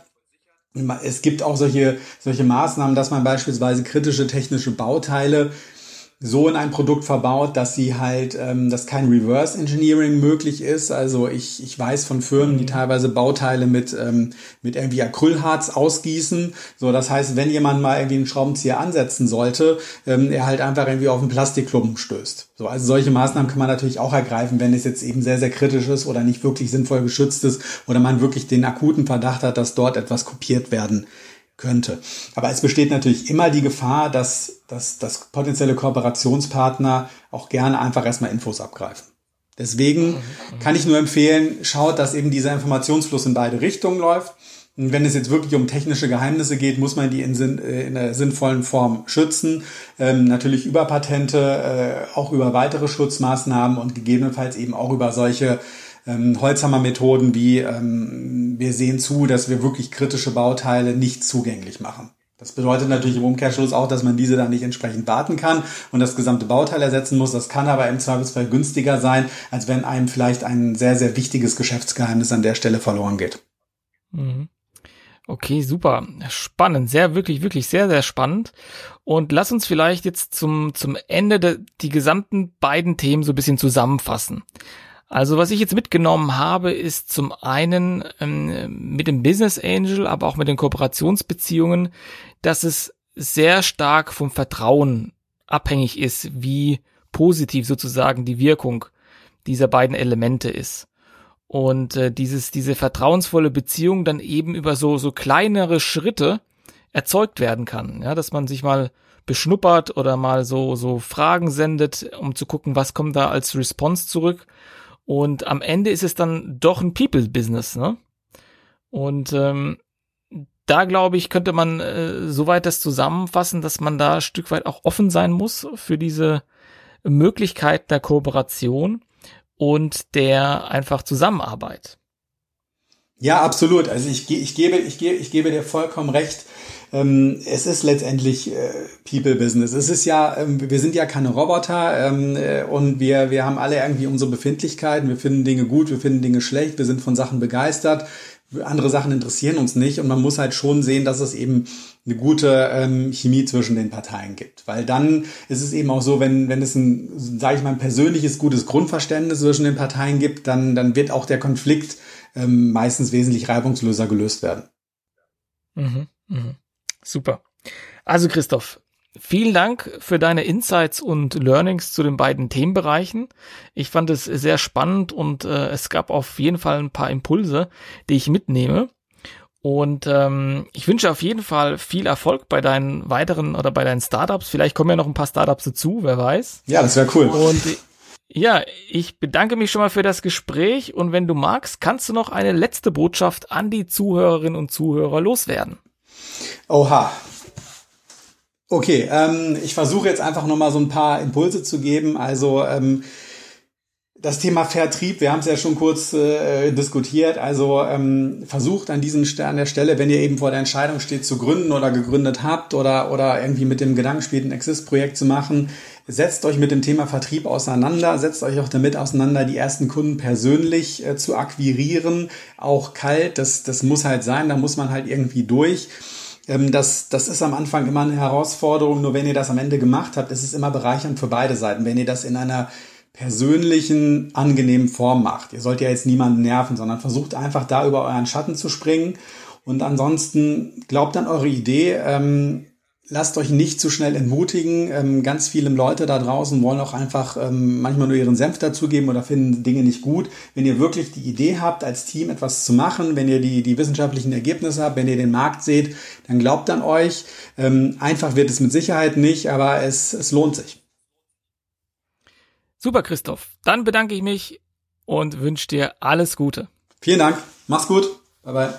Es gibt auch solche, solche Maßnahmen, dass man beispielsweise kritische technische Bauteile so in ein Produkt verbaut, dass sie halt, ähm, dass kein Reverse Engineering möglich ist. Also ich, ich weiß von Firmen, die mhm. teilweise Bauteile mit, ähm, mit irgendwie Acrylharz ausgießen. So, das heißt, wenn jemand mal irgendwie einen Schraubenzieher ansetzen sollte, ähm, er halt einfach irgendwie auf einen Plastikklumpen stößt. So, also solche Maßnahmen kann man natürlich auch ergreifen, wenn es jetzt eben sehr, sehr kritisch ist oder nicht wirklich sinnvoll geschützt ist oder man wirklich den akuten Verdacht hat, dass dort etwas kopiert werden könnte. Aber es besteht natürlich immer die Gefahr, dass, dass, dass potenzielle Kooperationspartner auch gerne einfach erstmal Infos abgreifen. Deswegen kann ich nur empfehlen, schaut, dass eben dieser Informationsfluss in beide Richtungen läuft. Und wenn es jetzt wirklich um technische Geheimnisse geht, muss man die in, Sinn, äh, in einer sinnvollen Form schützen. Ähm, natürlich über Patente, äh, auch über weitere Schutzmaßnahmen und gegebenenfalls eben auch über solche ähm, Holzhammer-Methoden wie ähm, wir sehen zu, dass wir wirklich kritische Bauteile nicht zugänglich machen. Das bedeutet natürlich im Umkehrschluss auch, dass man diese dann nicht entsprechend warten kann und das gesamte Bauteil ersetzen muss. Das kann aber im Zweifelsfall günstiger sein, als wenn einem vielleicht ein sehr, sehr wichtiges Geschäftsgeheimnis an der Stelle verloren geht. Mhm. Okay, super. Spannend. Sehr, wirklich, wirklich sehr, sehr spannend. Und lass uns vielleicht jetzt zum, zum Ende de, die gesamten beiden Themen so ein bisschen zusammenfassen. Also was ich jetzt mitgenommen habe, ist zum einen ähm, mit dem Business Angel, aber auch mit den Kooperationsbeziehungen, dass es sehr stark vom Vertrauen abhängig ist, wie positiv sozusagen die Wirkung dieser beiden Elemente ist. Und äh, dieses, diese vertrauensvolle Beziehung dann eben über so, so kleinere Schritte erzeugt werden kann. Ja, dass man sich mal beschnuppert oder mal so, so Fragen sendet, um zu gucken, was kommt da als Response zurück und am Ende ist es dann doch ein People-Business, ne? Und ähm, da glaube ich, könnte man äh, soweit das zusammenfassen, dass man da ein Stück weit auch offen sein muss für diese Möglichkeit der Kooperation und der einfach Zusammenarbeit. Ja, absolut. Also ich, ich, gebe, ich, gebe, ich gebe dir vollkommen recht. Ähm, es ist letztendlich äh, People Business. Es ist ja, ähm, wir sind ja keine Roboter ähm, äh, und wir, wir haben alle irgendwie unsere Befindlichkeiten. Wir finden Dinge gut, wir finden Dinge schlecht, wir sind von Sachen begeistert. Andere Sachen interessieren uns nicht und man muss halt schon sehen, dass es eben eine gute ähm, Chemie zwischen den Parteien gibt. Weil dann ist es eben auch so, wenn, wenn es ein, sage ich mal, ein persönliches, gutes Grundverständnis zwischen den Parteien gibt, dann, dann wird auch der Konflikt ähm, meistens wesentlich reibungsloser gelöst werden. Mhm, mh. Super. Also Christoph, vielen Dank für deine Insights und Learnings zu den beiden Themenbereichen. Ich fand es sehr spannend und äh, es gab auf jeden Fall ein paar Impulse, die ich mitnehme. Und ähm, ich wünsche auf jeden Fall viel Erfolg bei deinen weiteren oder bei deinen Startups. Vielleicht kommen ja noch ein paar Startups dazu, wer weiß. Ja, das wäre cool. Und ja, ich bedanke mich schon mal für das Gespräch und wenn du magst, kannst du noch eine letzte Botschaft an die Zuhörerinnen und Zuhörer loswerden. Oha. Okay, ähm, ich versuche jetzt einfach nochmal so ein paar Impulse zu geben. Also ähm, das Thema Vertrieb, wir haben es ja schon kurz äh, diskutiert. Also ähm, versucht an diesem an der Stelle, wenn ihr eben vor der Entscheidung steht, zu gründen oder gegründet habt oder oder irgendwie mit dem Gedanken spielt, ein Exist-Projekt zu machen, setzt euch mit dem Thema Vertrieb auseinander, setzt euch auch damit auseinander, die ersten Kunden persönlich äh, zu akquirieren, auch kalt. Das das muss halt sein, da muss man halt irgendwie durch. Ähm, das, das ist am Anfang immer eine Herausforderung. Nur wenn ihr das am Ende gemacht habt, ist es immer bereichernd für beide Seiten. Wenn ihr das in einer persönlichen, angenehmen Form macht. Ihr sollt ja jetzt niemanden nerven, sondern versucht einfach da über euren Schatten zu springen. Und ansonsten glaubt an eure Idee. Ähm, lasst euch nicht zu schnell entmutigen. Ähm, ganz viele Leute da draußen wollen auch einfach ähm, manchmal nur ihren Senf dazugeben oder finden Dinge nicht gut. Wenn ihr wirklich die Idee habt, als Team etwas zu machen, wenn ihr die, die wissenschaftlichen Ergebnisse habt, wenn ihr den Markt seht, dann glaubt an euch. Ähm, einfach wird es mit Sicherheit nicht, aber es, es lohnt sich. Super, Christoph. Dann bedanke ich mich und wünsche dir alles Gute. Vielen Dank. Mach's gut. Bye bye.